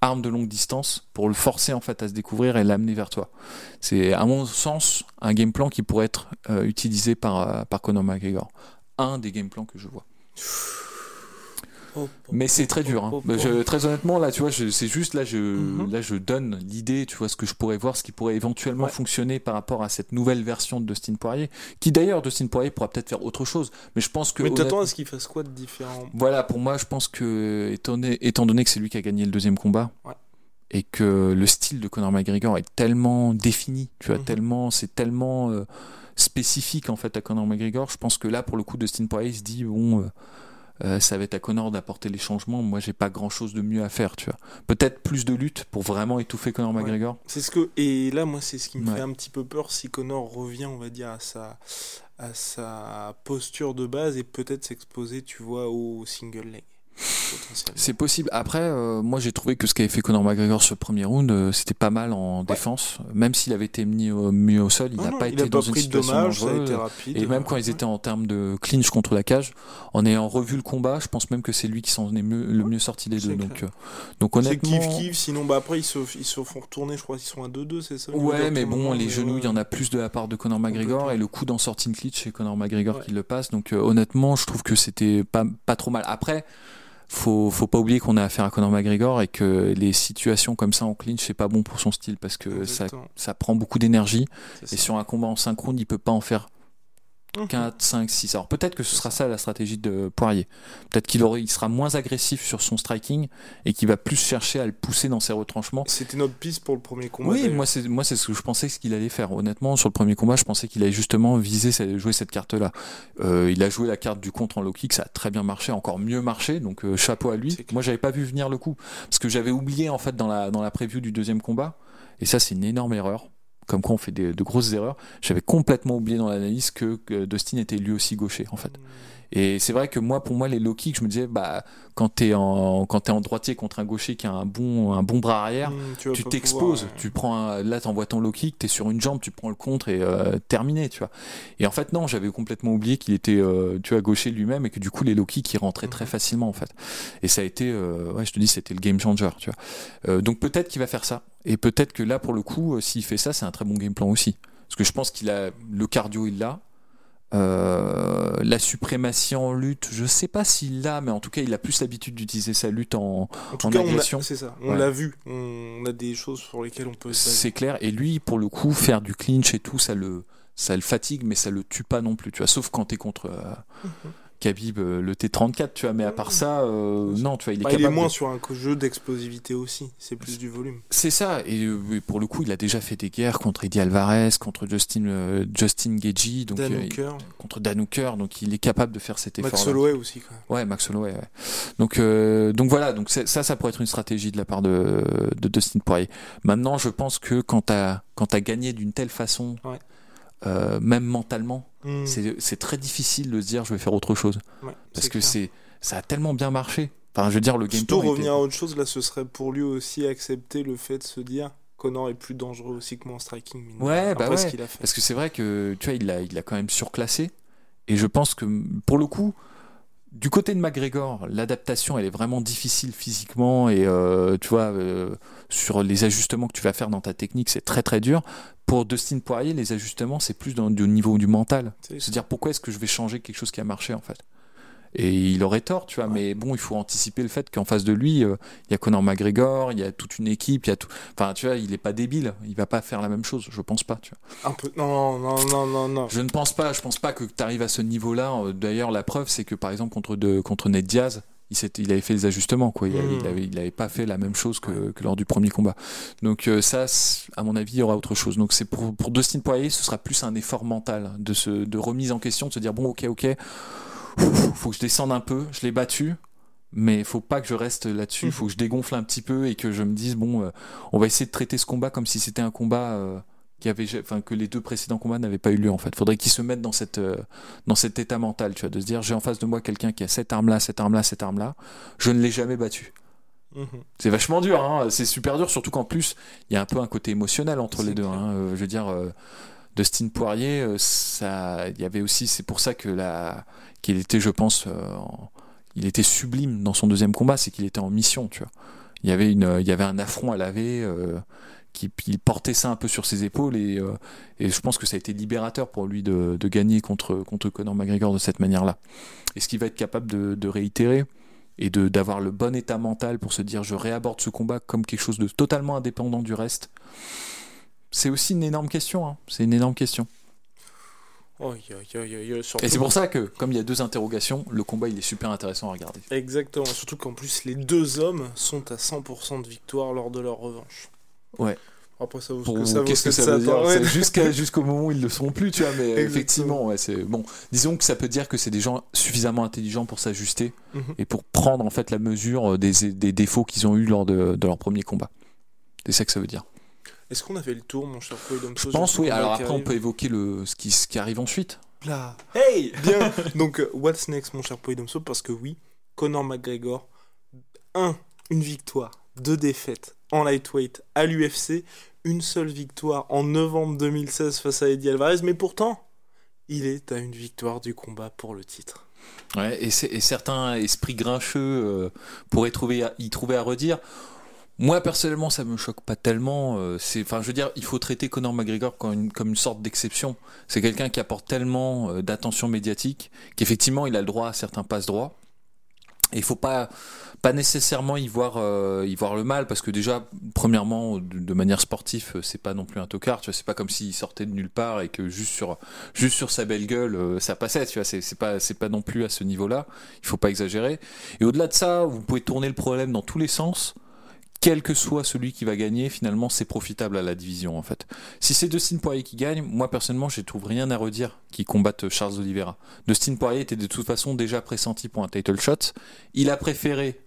arme de longue distance pour le forcer en fait à se découvrir et l'amener vers toi. C'est à mon sens un game plan qui pourrait être euh, utilisé par euh, par Conor McGregor. Un des game plans que je vois. Mais c'est très dur. Hein. Je- très honnêtement, là, tu vois, c'est juste là, je, Mhm. là, je donne l'idée, tu vois, ce que je pourrais voir, ce qui pourrait éventuellement Ouais. fonctionner par rapport à cette nouvelle version de Dustin Poirier, qui d'ailleurs, Dustin Poirier pourra peut-être faire autre chose. Mais je pense que Mais t'attends à ce qu'il fasse quoi de différent? Voilà, pour moi, je pense que étant donné, étant donné que c'est lui qui a gagné le deuxième combat Ouais. et que le style de Conor McGregor est tellement défini, tu vois, Mhm. tellement, c'est tellement euh, spécifique en fait à Conor McGregor. Je pense que là, pour le coup, Dustin Poirier se dit bon. euh, euh, ça va être à Conor d'apporter les changements. Moi, j'ai pas grand chose de mieux à faire, tu vois. Peut-être plus de lutte pour vraiment étouffer Ouais. McGregor. C'est ce que et là moi c'est ce qui me Ouais. fait un petit peu peur si Connor revient on va dire à sa à sa posture de base et peut-être s'exposer tu vois au single leg. C'est possible. Après, euh, moi, j'ai trouvé que ce qu'avait fait Conor McGregor sur le premier round, euh, c'était pas mal en défense. Même s'il avait été mis au, mis au sol, il n'a pas il été a dans pas une situation a dangereuse. rapide. Et même quand ils étaient en termes de clinch contre la cage, en ayant revu le combat, je pense même que c'est lui qui s'en est mieux- le mieux sorti des deux. clair. Donc, euh, donc honnêtement. kiff kiff sinon bah après ils se ils se font retourner je crois qu'ils sont à 2-2 c'est ça Ouais, mais bon, les genoux, il y en a plus de la part de Conor McGregor et le coup d'en sortie de clinch, c'est Conor McGregor Ouais. qui le passe. Donc euh, honnêtement, je trouve que c'était pas, pas trop mal. Après, faut, faut pas oublier qu'on a affaire à Conor McGregor et que les situations comme ça en clinch, c'est pas bon pour son style parce que ça, ça prend beaucoup d'énergie et sur un combat en synchrone, il peut pas en faire. 4, 5, 6. Alors peut-être que ce sera ça la stratégie de Poirier. Peut-être qu'il il sera moins agressif sur son striking et qu'il va plus chercher à le pousser dans ses retranchements. C'était notre piste pour le premier combat. Oui, moi c'est moi c'est ce que je pensais ce qu'il allait faire. Honnêtement, sur le premier combat, je pensais qu'il allait justement viser jouer cette carte-là. Euh, il a joué la carte du contre en low kick, ça a très bien marché, encore mieux marché. Donc euh, chapeau à lui. Moi, j'avais pas vu venir le coup parce que j'avais oublié en fait dans la dans la preview du deuxième combat. Et ça, c'est une énorme erreur. Comme quoi, on fait de grosses erreurs. J'avais complètement oublié dans l'analyse que, que Dustin était lui aussi gaucher en fait. Et c'est vrai que moi, pour moi, les low kicks, je me disais, bah, quand t'es en, quand t'es en droitier contre un gaucher qui a un bon, un bon bras arrière, Mmh, tu t'exposes, ouais. tu prends un, là t'envoies ton low kick, t'es sur une jambe, tu prends le contre et euh, terminé, tu vois. Et en fait non, j'avais complètement oublié qu'il était, euh, tu vois, gaucher lui-même et que du coup les low kicks ils rentraient très Mhm. facilement en fait. Et ça a été, euh, ouais, je te dis, c'était le game changer, tu vois. Euh, donc peut-être qu'il va faire ça et peut-être que là pour le coup, euh, s'il fait ça, c'est un très bon game plan aussi, parce que je pense qu'il a le cardio, il l'a. Euh, la suprématie en lutte, je sais pas s'il l'a, mais en tout cas, il a plus l'habitude d'utiliser sa lutte en, En tout en cas, on a- agression. c'est ça. On Ouais. l'a vu. On a des choses sur lesquelles on peut. C'est clair. Et lui, pour le coup, faire du clinch et tout, ça le, ça le fatigue, mais ça le tue pas non plus, tu vois. Sauf quand t'es contre euh, Mhm. Khabib, euh, le T34, tu vois. Mais à part ça, euh, non, tu vois, il est Bah, il est capable. moins de- sur un jeu d'explosivité aussi. C'est plus du volume. C'est ça. Et euh, et pour le coup, il a déjà fait des guerres contre Eddie Alvarez, contre Justin, euh, Justin Gagey, donc Dan euh, contre Dan Hooker. Donc il est capable de faire cet effort. Max Holloway aussi. Même. Ouais, Max Holloway. Ouais. Donc, donc voilà. Donc ça, ça pourrait être une stratégie de la part de, de Dustin Poirier. Maintenant, je pense que quand t'as quand t'as gagné d'une telle façon, Ouais. Euh, même mentalement, Mmh. c'est très difficile de se dire je vais faire autre chose Ouais, parce que c'est ça a tellement bien marché. Enfin, je veux dire le game était- revenir à autre chose, là, ce serait pour lui aussi accepter le fait de se dire Connor est plus dangereux aussi que moi en striking. mine Ouais, bah ouais. a fait. Parce que c'est vrai que tu vois, il a, il a quand même surclassé. Et je pense que pour le coup, du côté de McGregor, l'adaptation elle est vraiment difficile physiquement et euh, tu vois euh, sur les ajustements que tu vas faire dans ta technique, c'est très très dur. Pour Dustin Poirier, les ajustements c'est plus dans, au niveau du mental. C'est- Se dire pourquoi est-ce que je vais changer quelque chose qui a marché en fait? Et il aurait tort, tu vois, Ouais. mais bon, il faut anticiper le fait qu'en face de lui, euh, il y a Conor McGregor, il y a toute une équipe, il y a tout. Enfin, tu vois, il est pas débile, il va pas faire la même chose, je pense pas, tu vois. Un peu. Non, non, non, non, non. Je ne pense pas, je pense pas que tu arrives à ce niveau-là. Euh, D'ailleurs, la preuve, c'est que par exemple contre de, contre Ned Diaz, il, avait fait les ajustements, quoi. Il, avait, Mhm. il avait, pas fait la même chose que, que lors du premier combat. Donc euh, ça, à mon avis, il y aura autre chose. Donc c'est pour pour Dustin Poirier, ce sera plus un effort mental de se de remise en question, de se dire bon, ok, ok, faut que je descende un peu. Je l'ai battu. Mais faut pas que je reste là-dessus, Mhm. faut que je dégonfle un petit peu et que je me dise bon, euh, on va essayer de traiter ce combat comme si c'était un combat euh, qui avait, enfin, que les deux précédents combats n'avaient pas eu lieu en fait. Faudrait qu'il se mette dans cette, euh, dans cet état mental, tu vois, de se dire j'ai en face de moi quelqu'un qui a cette arme-là, cette arme-là, cette arme-là, je ne l'ai jamais battu. Mhm. C'est vachement dur, hein. c'est super dur, surtout qu'en plus il y a un peu un côté émotionnel entre les deux. hein. Je veux dire, euh, Dustin Poirier, euh, ça, il y avait aussi, c'est pour ça que la, qu'il était, je pense, euh, il était sublime dans son deuxième combat, c'est qu'il était en mission, tu vois. Il y avait une, il y avait un affront à laver. euh, qui il portait ça un peu sur ses épaules et, euh, et je pense que ça a été libérateur pour lui de, de gagner contre, contre Conor McGregor de cette manière-là. Est-ce qu'il va être capable de, de réitérer et de d'avoir le bon état mental pour se dire je réaborde ce combat comme quelque chose de totalement indépendant du reste? C'est aussi une énorme question. hein. C'est une énorme question. Oh, y a- y a- y a- y a- surtout- Et c'est pour ça que, comme il y a deux interrogations, le combat il est super intéressant à regarder. Exactement, surtout qu'en plus les deux hommes sont à 100% de victoire lors de leur revanche. Ouais. Après ça vaut ce que ça vaut. Ce que ça veut dire. Ouais. Jusqu'au moment où ils le seront plus, tu vois. Mais Exactement. effectivement, ouais, c'est bon. Disons que ça peut dire que c'est des gens suffisamment intelligents pour s'ajuster Mhm. et pour prendre en fait la mesure des, des défauts qu'ils ont eu lors de, de leur premier combat. C'est ça que ça veut dire. Est-ce qu'on a fait le tour, mon cher Paul Je pense oui. Alors après, on peut évoquer le ce qui, ce qui arrive ensuite. Là. Hey Bien Donc, euh, what's next, mon cher Polydomso Parce que oui, Conor McGregor, 1. Une victoire, deux défaites en lightweight à l'UFC, une seule victoire en novembre 2016 face à Eddie Alvarez, mais pourtant, il est à une victoire du combat pour le titre. Ouais, et, certains esprits grincheux euh, pourraient trouver à- y trouver à redire. Moi personnellement, ça me choque pas tellement. euh, c'est, enfin, je veux dire, il faut traiter Conor McGregor comme une, sorte d'exception. C'est quelqu'un qui apporte tellement euh, d'attention médiatique qu'effectivement, il a le droit à certains passe droits. Et il faut pas pas nécessairement y voir euh, y voir le mal parce que déjà premièrement de, manière sportive euh, c'est pas non plus un tocard tu vois c'est pas comme s'il sortait de nulle part et que juste sur juste sur sa belle gueule euh, ça passait tu vois c'est pas c'est pas non plus à ce niveau là il faut pas exagérer et au-delà de ça vous pouvez tourner le problème dans tous les sens quel que soit celui qui va gagner, finalement, c'est profitable à la division, en fait. Si c'est Dustin Poirier qui gagne, moi, personnellement, je trouve rien à redire qui combatte Charles Oliveira. Dustin Poirier était de toute façon déjà pressenti pour un title shot. Il a préféré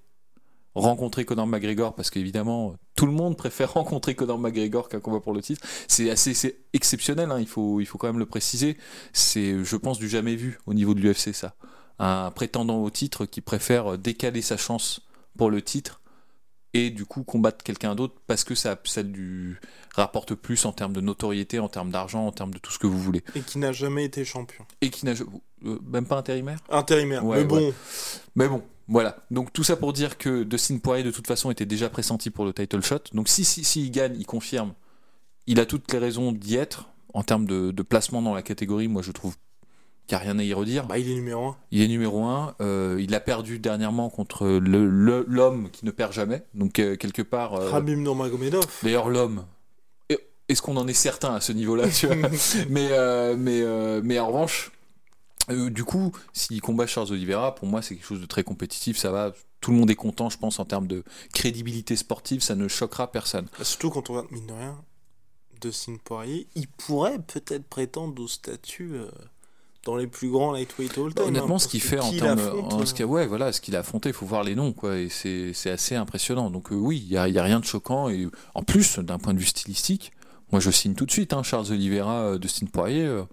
rencontrer Conor McGregor parce qu'évidemment, tout le monde préfère rencontrer Conor McGregor qu'un combat pour le titre. C'est assez exceptionnel, hein, il, faut, il faut quand même le préciser. C'est, je pense, du jamais vu au niveau de l'UFC, ça. Un prétendant au titre qui préfère décaler sa chance pour le titre et du coup combattre quelqu'un d'autre parce que ça, ça lui rapporte plus en termes de notoriété, en termes d'argent, en termes de tout ce que vous voulez. Et qui n'a jamais été champion. Et qui n'a euh, même pas intérimaire? Intérimaire, Ouais, mais bon, Mais bon, voilà. Donc tout ça pour dire que Dustin Poirier de toute façon était déjà pressenti pour le title shot. Donc si si, si il gagne, il confirme. Il a toutes les raisons d'y être en termes de, de placement dans la catégorie. Moi je trouve qu'il n'y a rien à y redire. bah, il est numéro 1. Il est numéro un. euh, il a perdu dernièrement contre le- le- l'homme qui ne perd jamais. Donc euh, quelque part. euh, Rabim Nurmagomedov. D'ailleurs, l'homme. Est-ce qu'on en est certain à ce niveau-là mais, euh, mais, euh, mais en revanche, du coup, s'il combat Charles Oliveira, pour moi, c'est quelque chose de très compétitif. Ça va. Tout le monde est content, je pense, en termes de crédibilité sportive. Ça ne choquera personne. Bah, Surtout quand on regarde, mine de rien, Dustin Poirier, il pourrait peut-être prétendre au statut dans les plus grands lightweight all time. Honnêtement, hein, ce qu'il fait en termes, en- euh, ce a- ouais, voilà, ce qu'il a affronté, il faut voir les noms, quoi, et c'est assez impressionnant. Donc euh, oui, il y y a rien de choquant, et en plus, d'un point de vue stylistique, moi je signe tout de suite, hein, Charles Oliveira, euh, Dustin Poirier, euh,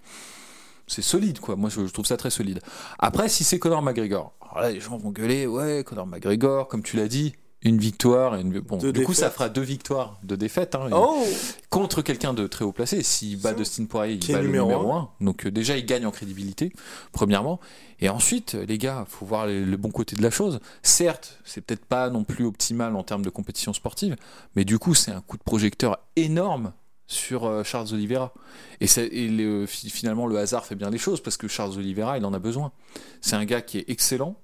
c'est solide, quoi. Moi je, je trouve ça très solide. Après, si c'est Conor McGregor, alors là les gens vont gueuler, ouais, Conor McGregor, comme tu l'as dit. Une victoire et une... bon. Du coup, ça fera deux victoires de défaite hein, Oh contre quelqu'un de très haut placé. S'il bat. Dustin Poirier, il bat numéro le numéro 1. Donc euh, déjà, il gagne en crédibilité, premièrement. Et ensuite, les gars, faut voir les- le bon côté de la chose. Certes, c'est peut-être pas non plus optimal en termes de compétition sportive, mais du coup, c'est un coup de projecteur énorme sur euh, Charles Oliveira. Et, le- finalement, le hasard fait bien les choses parce que Charles Oliveira, il en a besoin. C'est un gars qui est excellent,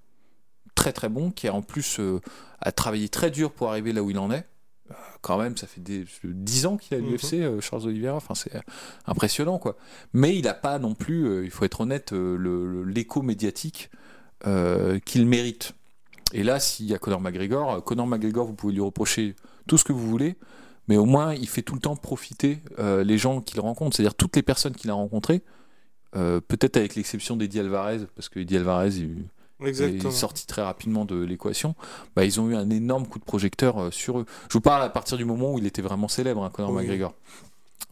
très très bon, qui a en plus euh, a travaillé très dur pour arriver là où il en est. Euh, Quand même, ça fait des, 10 ans qu'il est à Mhm. l'UFC, euh, Charles Oliveira. Enfin, c'est impressionnant, quoi. Mais il n'a pas non plus, il faut être honnête, l'écho médiatique qu'il mérite. Et là, s'il y a Conor McGregor, Conor McGregor, vous pouvez lui reprocher tout ce que vous voulez, mais au moins, il fait tout le temps profiter euh, les gens qu'il rencontre, c'est-à-dire toutes les personnes qu'il a rencontrées. euh, peut-être avec l'exception d'Eddie Alvarez, parce que Eddie Alvarez, il Exactement. est sorti très rapidement de l'équation, bah, ils ont eu un énorme coup de projecteur euh, sur eux. Je vous parle à partir du moment où il était vraiment célèbre, hein, Conor Oui. McGregor.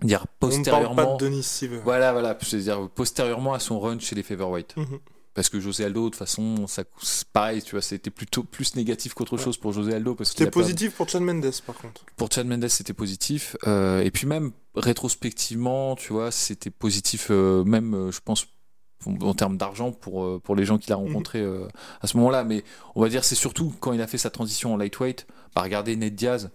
dire On ne parle postérieurement. pas de Denis Silver. Voilà, voilà, je veux dire postérieurement à son run chez les Featherweight. Mhm. Parce que José Aldo, de toute façon, ça, pareil, tu vois, c'était plutôt plus négatif qu'autre Ouais. chose pour José Aldo. C'était positif pour Chad Mendes, par contre. Pour Chad Mendes, c'était positif. Euh, et puis même rétrospectivement, tu vois, c'était positif, euh, même, je pense, en termes d'argent pour, euh, pour les gens qu'il a rencontrés euh, à ce moment-là. Mais on va dire, c'est surtout quand il a fait sa transition en lightweight. Bah, regardez Ned Diaz.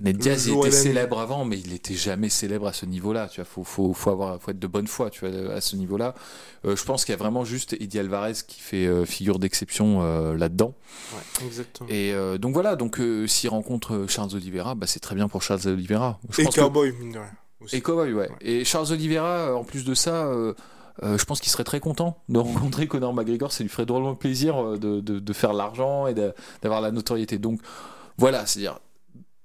Ned Diaz il était célèbre avant, mais il était jamais célèbre à ce niveau-là. Tu vois, faut, faut, faut avoir, faut être de bonne foi, tu vois, à ce niveau-là. Euh, je pense qu'il y a vraiment juste Eddie Alvarez qui fait euh, figure d'exception euh, là-dedans. Ouais, exactement. Et euh, donc voilà, donc euh, s'il rencontre euh, Charles Oliveira, bah, c'est très bien pour Charles Oliveira. Je Et pense que- Cowboy, mine de rien. aussi. Et Cowboy, ouais. Ouais. Et Charles Oliveira, euh, en plus de ça, euh, euh, je pense qu'il serait très content de rencontrer Conor McGregor. Ça lui ferait drôlement plaisir euh, de, faire l'argent et d'avoir la notoriété. Donc voilà, c'est-à-dire,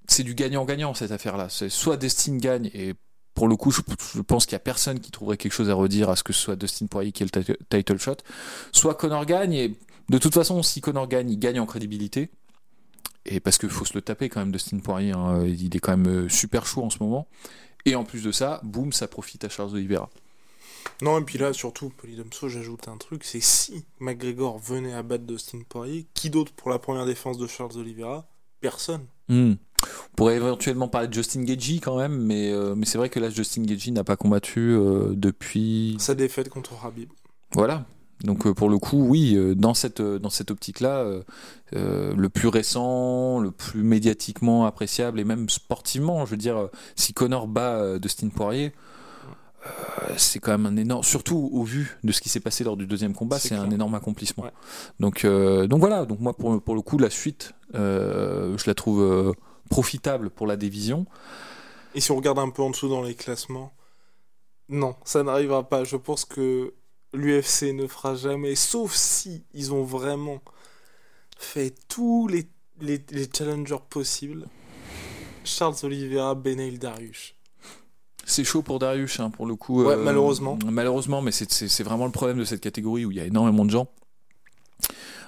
c'est du gagnant-gagnant cette affaire-là. Soit Destin gagne et pour le coup, je, pense qu'il y a personne qui trouverait quelque chose à redire à ce que ce soit Dustin Poirier qui ait le tit- title shot. Soit Conor gagne et de toute façon, si Conor gagne, il gagne en crédibilité. Et parce qu'il faut se le taper quand même, Dustin Poirier, hein, il est quand même euh, super chaud en ce moment. Et en plus de ça, boum, ça profite à Charles Oliveira. Non, et puis là, surtout, Polydomso, j'ajoute un truc, c'est si McGregor venait à battre Dustin Poirier, qui d'autre pour la première défense de Charles Oliveira? Personne. Hmm. On pourrait éventuellement parler de Justin Gagey quand même, mais, euh, mais c'est vrai que là, Justin Gagey n'a pas combattu euh, depuis. Sa défaite contre Habib. Voilà. Donc euh, pour le coup, oui, dans cette, dans cette optique-là, euh, le plus récent, le plus médiatiquement appréciable et même sportivement, je veux dire, si Connor bat Dustin Poirier, c'est quand même un énorme, surtout au vu de ce qui s'est passé lors du deuxième combat, C'est un énorme accomplissement. Ouais. Donc, euh, donc voilà, donc moi pour, pour le coup, la suite, euh, je la trouve euh, profitable pour la division. Et si on regarde un peu en dessous dans les classements, non, ça n'arrivera pas. Je pense que l'UFC ne fera jamais, sauf si ils ont vraiment fait tous les, les, les challengers possibles. Charles Oliveira, Benail Darius. C'est chaud pour Darius, hein, pour le coup. Ouais, malheureusement. Malheureusement, mais c'est- vraiment le problème de cette catégorie où il y a énormément de gens.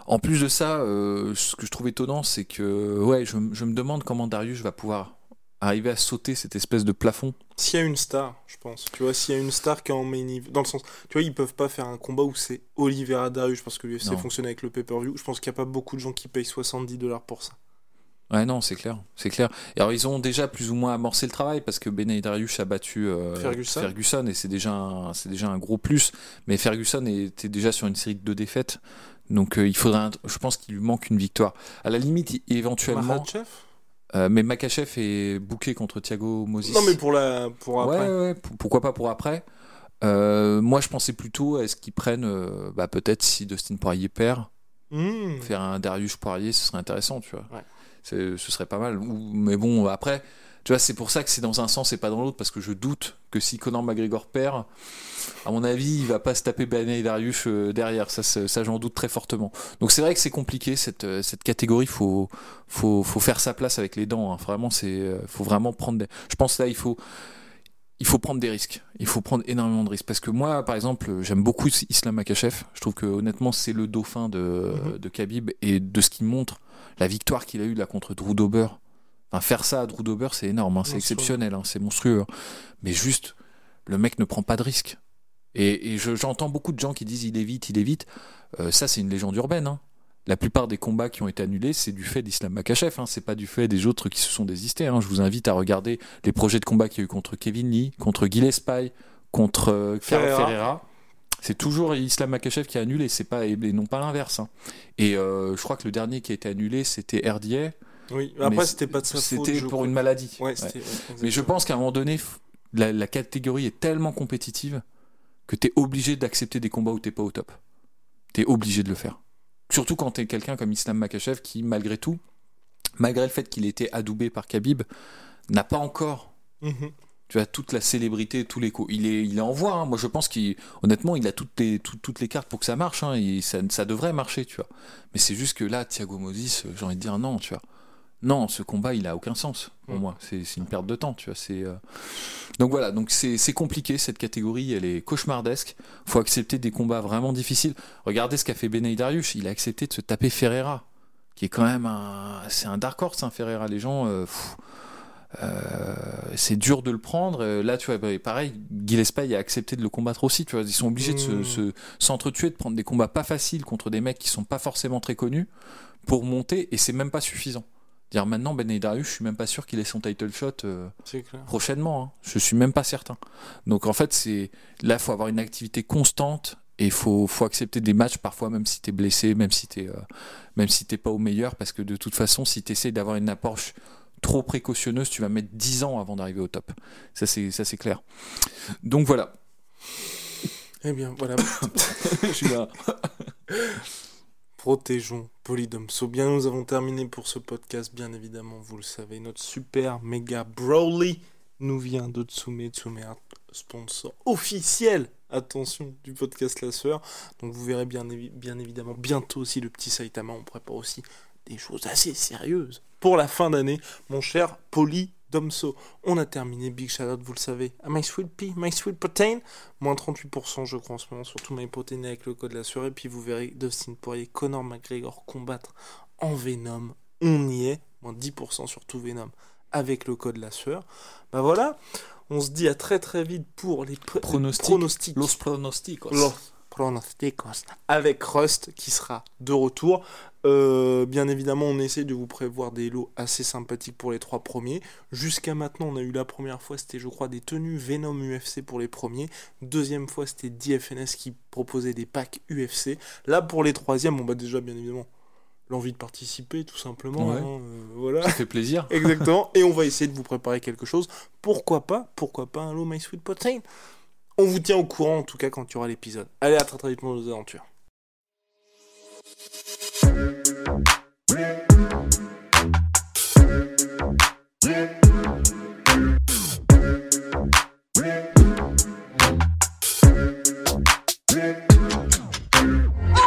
En plus de ça, euh, ce que je trouve étonnant, c'est que ouais, je, je me demande comment Darius va pouvoir arriver à sauter cette espèce de plafond. S'il y a une star, je pense. Tu vois, s'il y a une star qui est en main dans le sens, tu vois, ils peuvent pas faire un combat où c'est Oliveira Darius parce que l'UFC fonctionne avec le pay-per-view. Je pense qu'il n'y a pas beaucoup de gens qui payent 70 dollars pour ça. Ouais, non, c'est clair, c'est clair. Et alors ils ont déjà plus ou moins amorcé le travail parce que Benaï Darius a battu euh, Ferguson. et c'est déjà un, c'est déjà un gros plus. Mais Ferguson était déjà sur une série de deux défaites, donc euh, il je pense qu'il lui manque une victoire. À la limite, éventuellement. Euh, mais Makachev est booké contre Thiago Moses. Non, mais pour, la, pour après. Ouais, ouais, pour- pourquoi pas pour après. Euh, moi, je pensais plutôt à ce qu'ils prennent, euh, bah, peut-être si Dustin Poirier perd, Hmm. faire un Darius Poirier, ce serait intéressant, tu vois. Ouais. Ce serait pas mal. Ou- mais bon, après, tu vois, c'est pour ça que c'est dans un sens et pas dans l'autre, parce que je doute que si Conor McGregor perd, à mon avis, il va pas se taper et Darius euh, derrière. Ça, ça j'en doute très fortement. Donc c'est vrai que c'est compliqué cette, euh, cette catégorie. Faut, faut, faut faire sa place avec les dents. hein. Vraiment, c'est, euh, faut vraiment prendre. Des... Je pense là, il faut. Il faut prendre des risques. Il faut prendre énormément de risques. Parce que moi, par exemple, j'aime beaucoup Islam Makachev. Je trouve que honnêtement, c'est le dauphin de, Mhm. de Khabib et de ce qu'il montre, la victoire qu'il a eue là contre Drew Dober. Enfin, faire ça à Drew Dober, c'est énorme, hein, c'est exceptionnel, hein, c'est monstrueux. hein. Mais juste, le mec ne prend pas de risques. Et, et je- j'entends beaucoup de gens qui disent il est vite, il est vite. Euh, ça, c'est une légende urbaine. La plupart des combats qui ont été annulés, c'est du fait d'Islam Makachev. Hein. C'est pas du fait des autres qui se sont désistés. hein. Je vous invite à regarder les projets de combat qu'il y a eu contre Kevin Lee, contre Gillespie, contre euh. Ferreira. C'est toujours Islam Makachev qui a annulé, c'est pas et non pas l'inverse. hein. Et euh, je crois que le dernier qui a été annulé, c'était RDA. Oui, Mais après, c'était pas de sa faute. C'était pour une maladie. Ouais, Ouais. Mais je pense qu'à un moment donné, la, la catégorie est tellement compétitive que tu es obligé d'accepter des combats où t'es pas au top. Tu es obligé de le faire. Surtout quand tu es quelqu'un comme Islam Makachev qui, malgré tout, malgré le fait qu'il ait été adoubé par Khabib, n'a pas encore Mhm. Tu as toute la célébrité, tous les coups. Il est, il est en voie. hein. Moi, je pense qu'honnêtement, il a toutes les, tout- toutes les cartes pour que ça marche. hein. Et ça, ça devrait marcher, tu vois. Mais c'est juste que là, Thiago Moses, euh, j'ai envie de dire non, tu vois. Non, ce combat, il a aucun sens pour Mm. moi. C'est une perte de temps, tu vois. C'est euh, donc voilà. Donc c'est compliqué cette catégorie. Elle est cauchemardesque. Faut accepter des combats vraiment difficiles. Regardez ce qu'a fait Benay Darius. Il a accepté de se taper Ferreira, qui est quand même un, c'est un dark horse, hein, Ferreira. Les gens. euh, pff, c'est dur de le prendre. Là, tu vois, bah, pareil, Gillespie a accepté de le combattre aussi. Tu vois, ils sont obligés de Mm. se, se- s'entretuer, de prendre des combats pas faciles contre des mecs qui sont pas forcément très connus pour monter, et c'est même pas suffisant. Dire maintenant, Ben Darius, je suis même pas sûr qu'il ait son title shot euh, prochainement. hein. Je suis même pas certain. Donc en fait, c'est là, faut avoir une activité constante et faut faut accepter des matchs parfois, même si t'es blessé, même si t'es euh, même si t'es pas au meilleur, parce que de toute façon, si t'essayes d'avoir une approche trop précautionneuse, tu vas mettre 10 ans avant d'arriver au top. Ça c'est ça c'est clair. Donc voilà. Eh bien, voilà. je suis là. Protégeons Polydomso. Bien, nous avons terminé pour ce podcast, bien évidemment, vous le savez. Notre super méga Broly nous vient de Tsume. Tsume, un sponsor officiel, attention, du podcast La Sœur. Donc vous verrez bien, bien évidemment bientôt aussi le petit Saitama. On prépare aussi des choses assez sérieuses pour la fin d'année, mon cher Polydomso. On a terminé, big shout out, vous le savez, à My Sweet Pea, My Sweet Protein. Moins 38% je crois en ce moment, surtout My Protein avec le code La Sœur. Et puis vous verrez Dustin Poirier, Conor McGregor combattre en Venom. On y est, moins 10% sur tout Venom avec le code La Sœur. Bah voilà, on se dit à très très vite pour les pr- Pronostics. pronostics. Los pronosticos. Los pronosticos avec Rust qui sera de retour. Euh, bien évidemment, on essaie de vous prévoir des lots assez sympathiques pour les trois premiers. Jusqu'à maintenant, on a eu la première fois, c'était je crois des tenues Venom UFC pour les premiers. Deuxième fois, c'était DFNS qui proposait des packs UFC. Là, pour les troisièmes, on va déjà bien évidemment l'envie de participer, tout simplement. Ouais. hein, euh, voilà. Ça fait plaisir. Exactement. Et on va essayer de vous préparer quelque chose. Pourquoi pas Pourquoi pas un lot My Sweet Protein On vous tient au courant en tout cas quand il y aura l'épisode. Allez, à très très vite pour nos aventures. I'm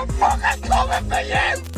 fucking coming for you!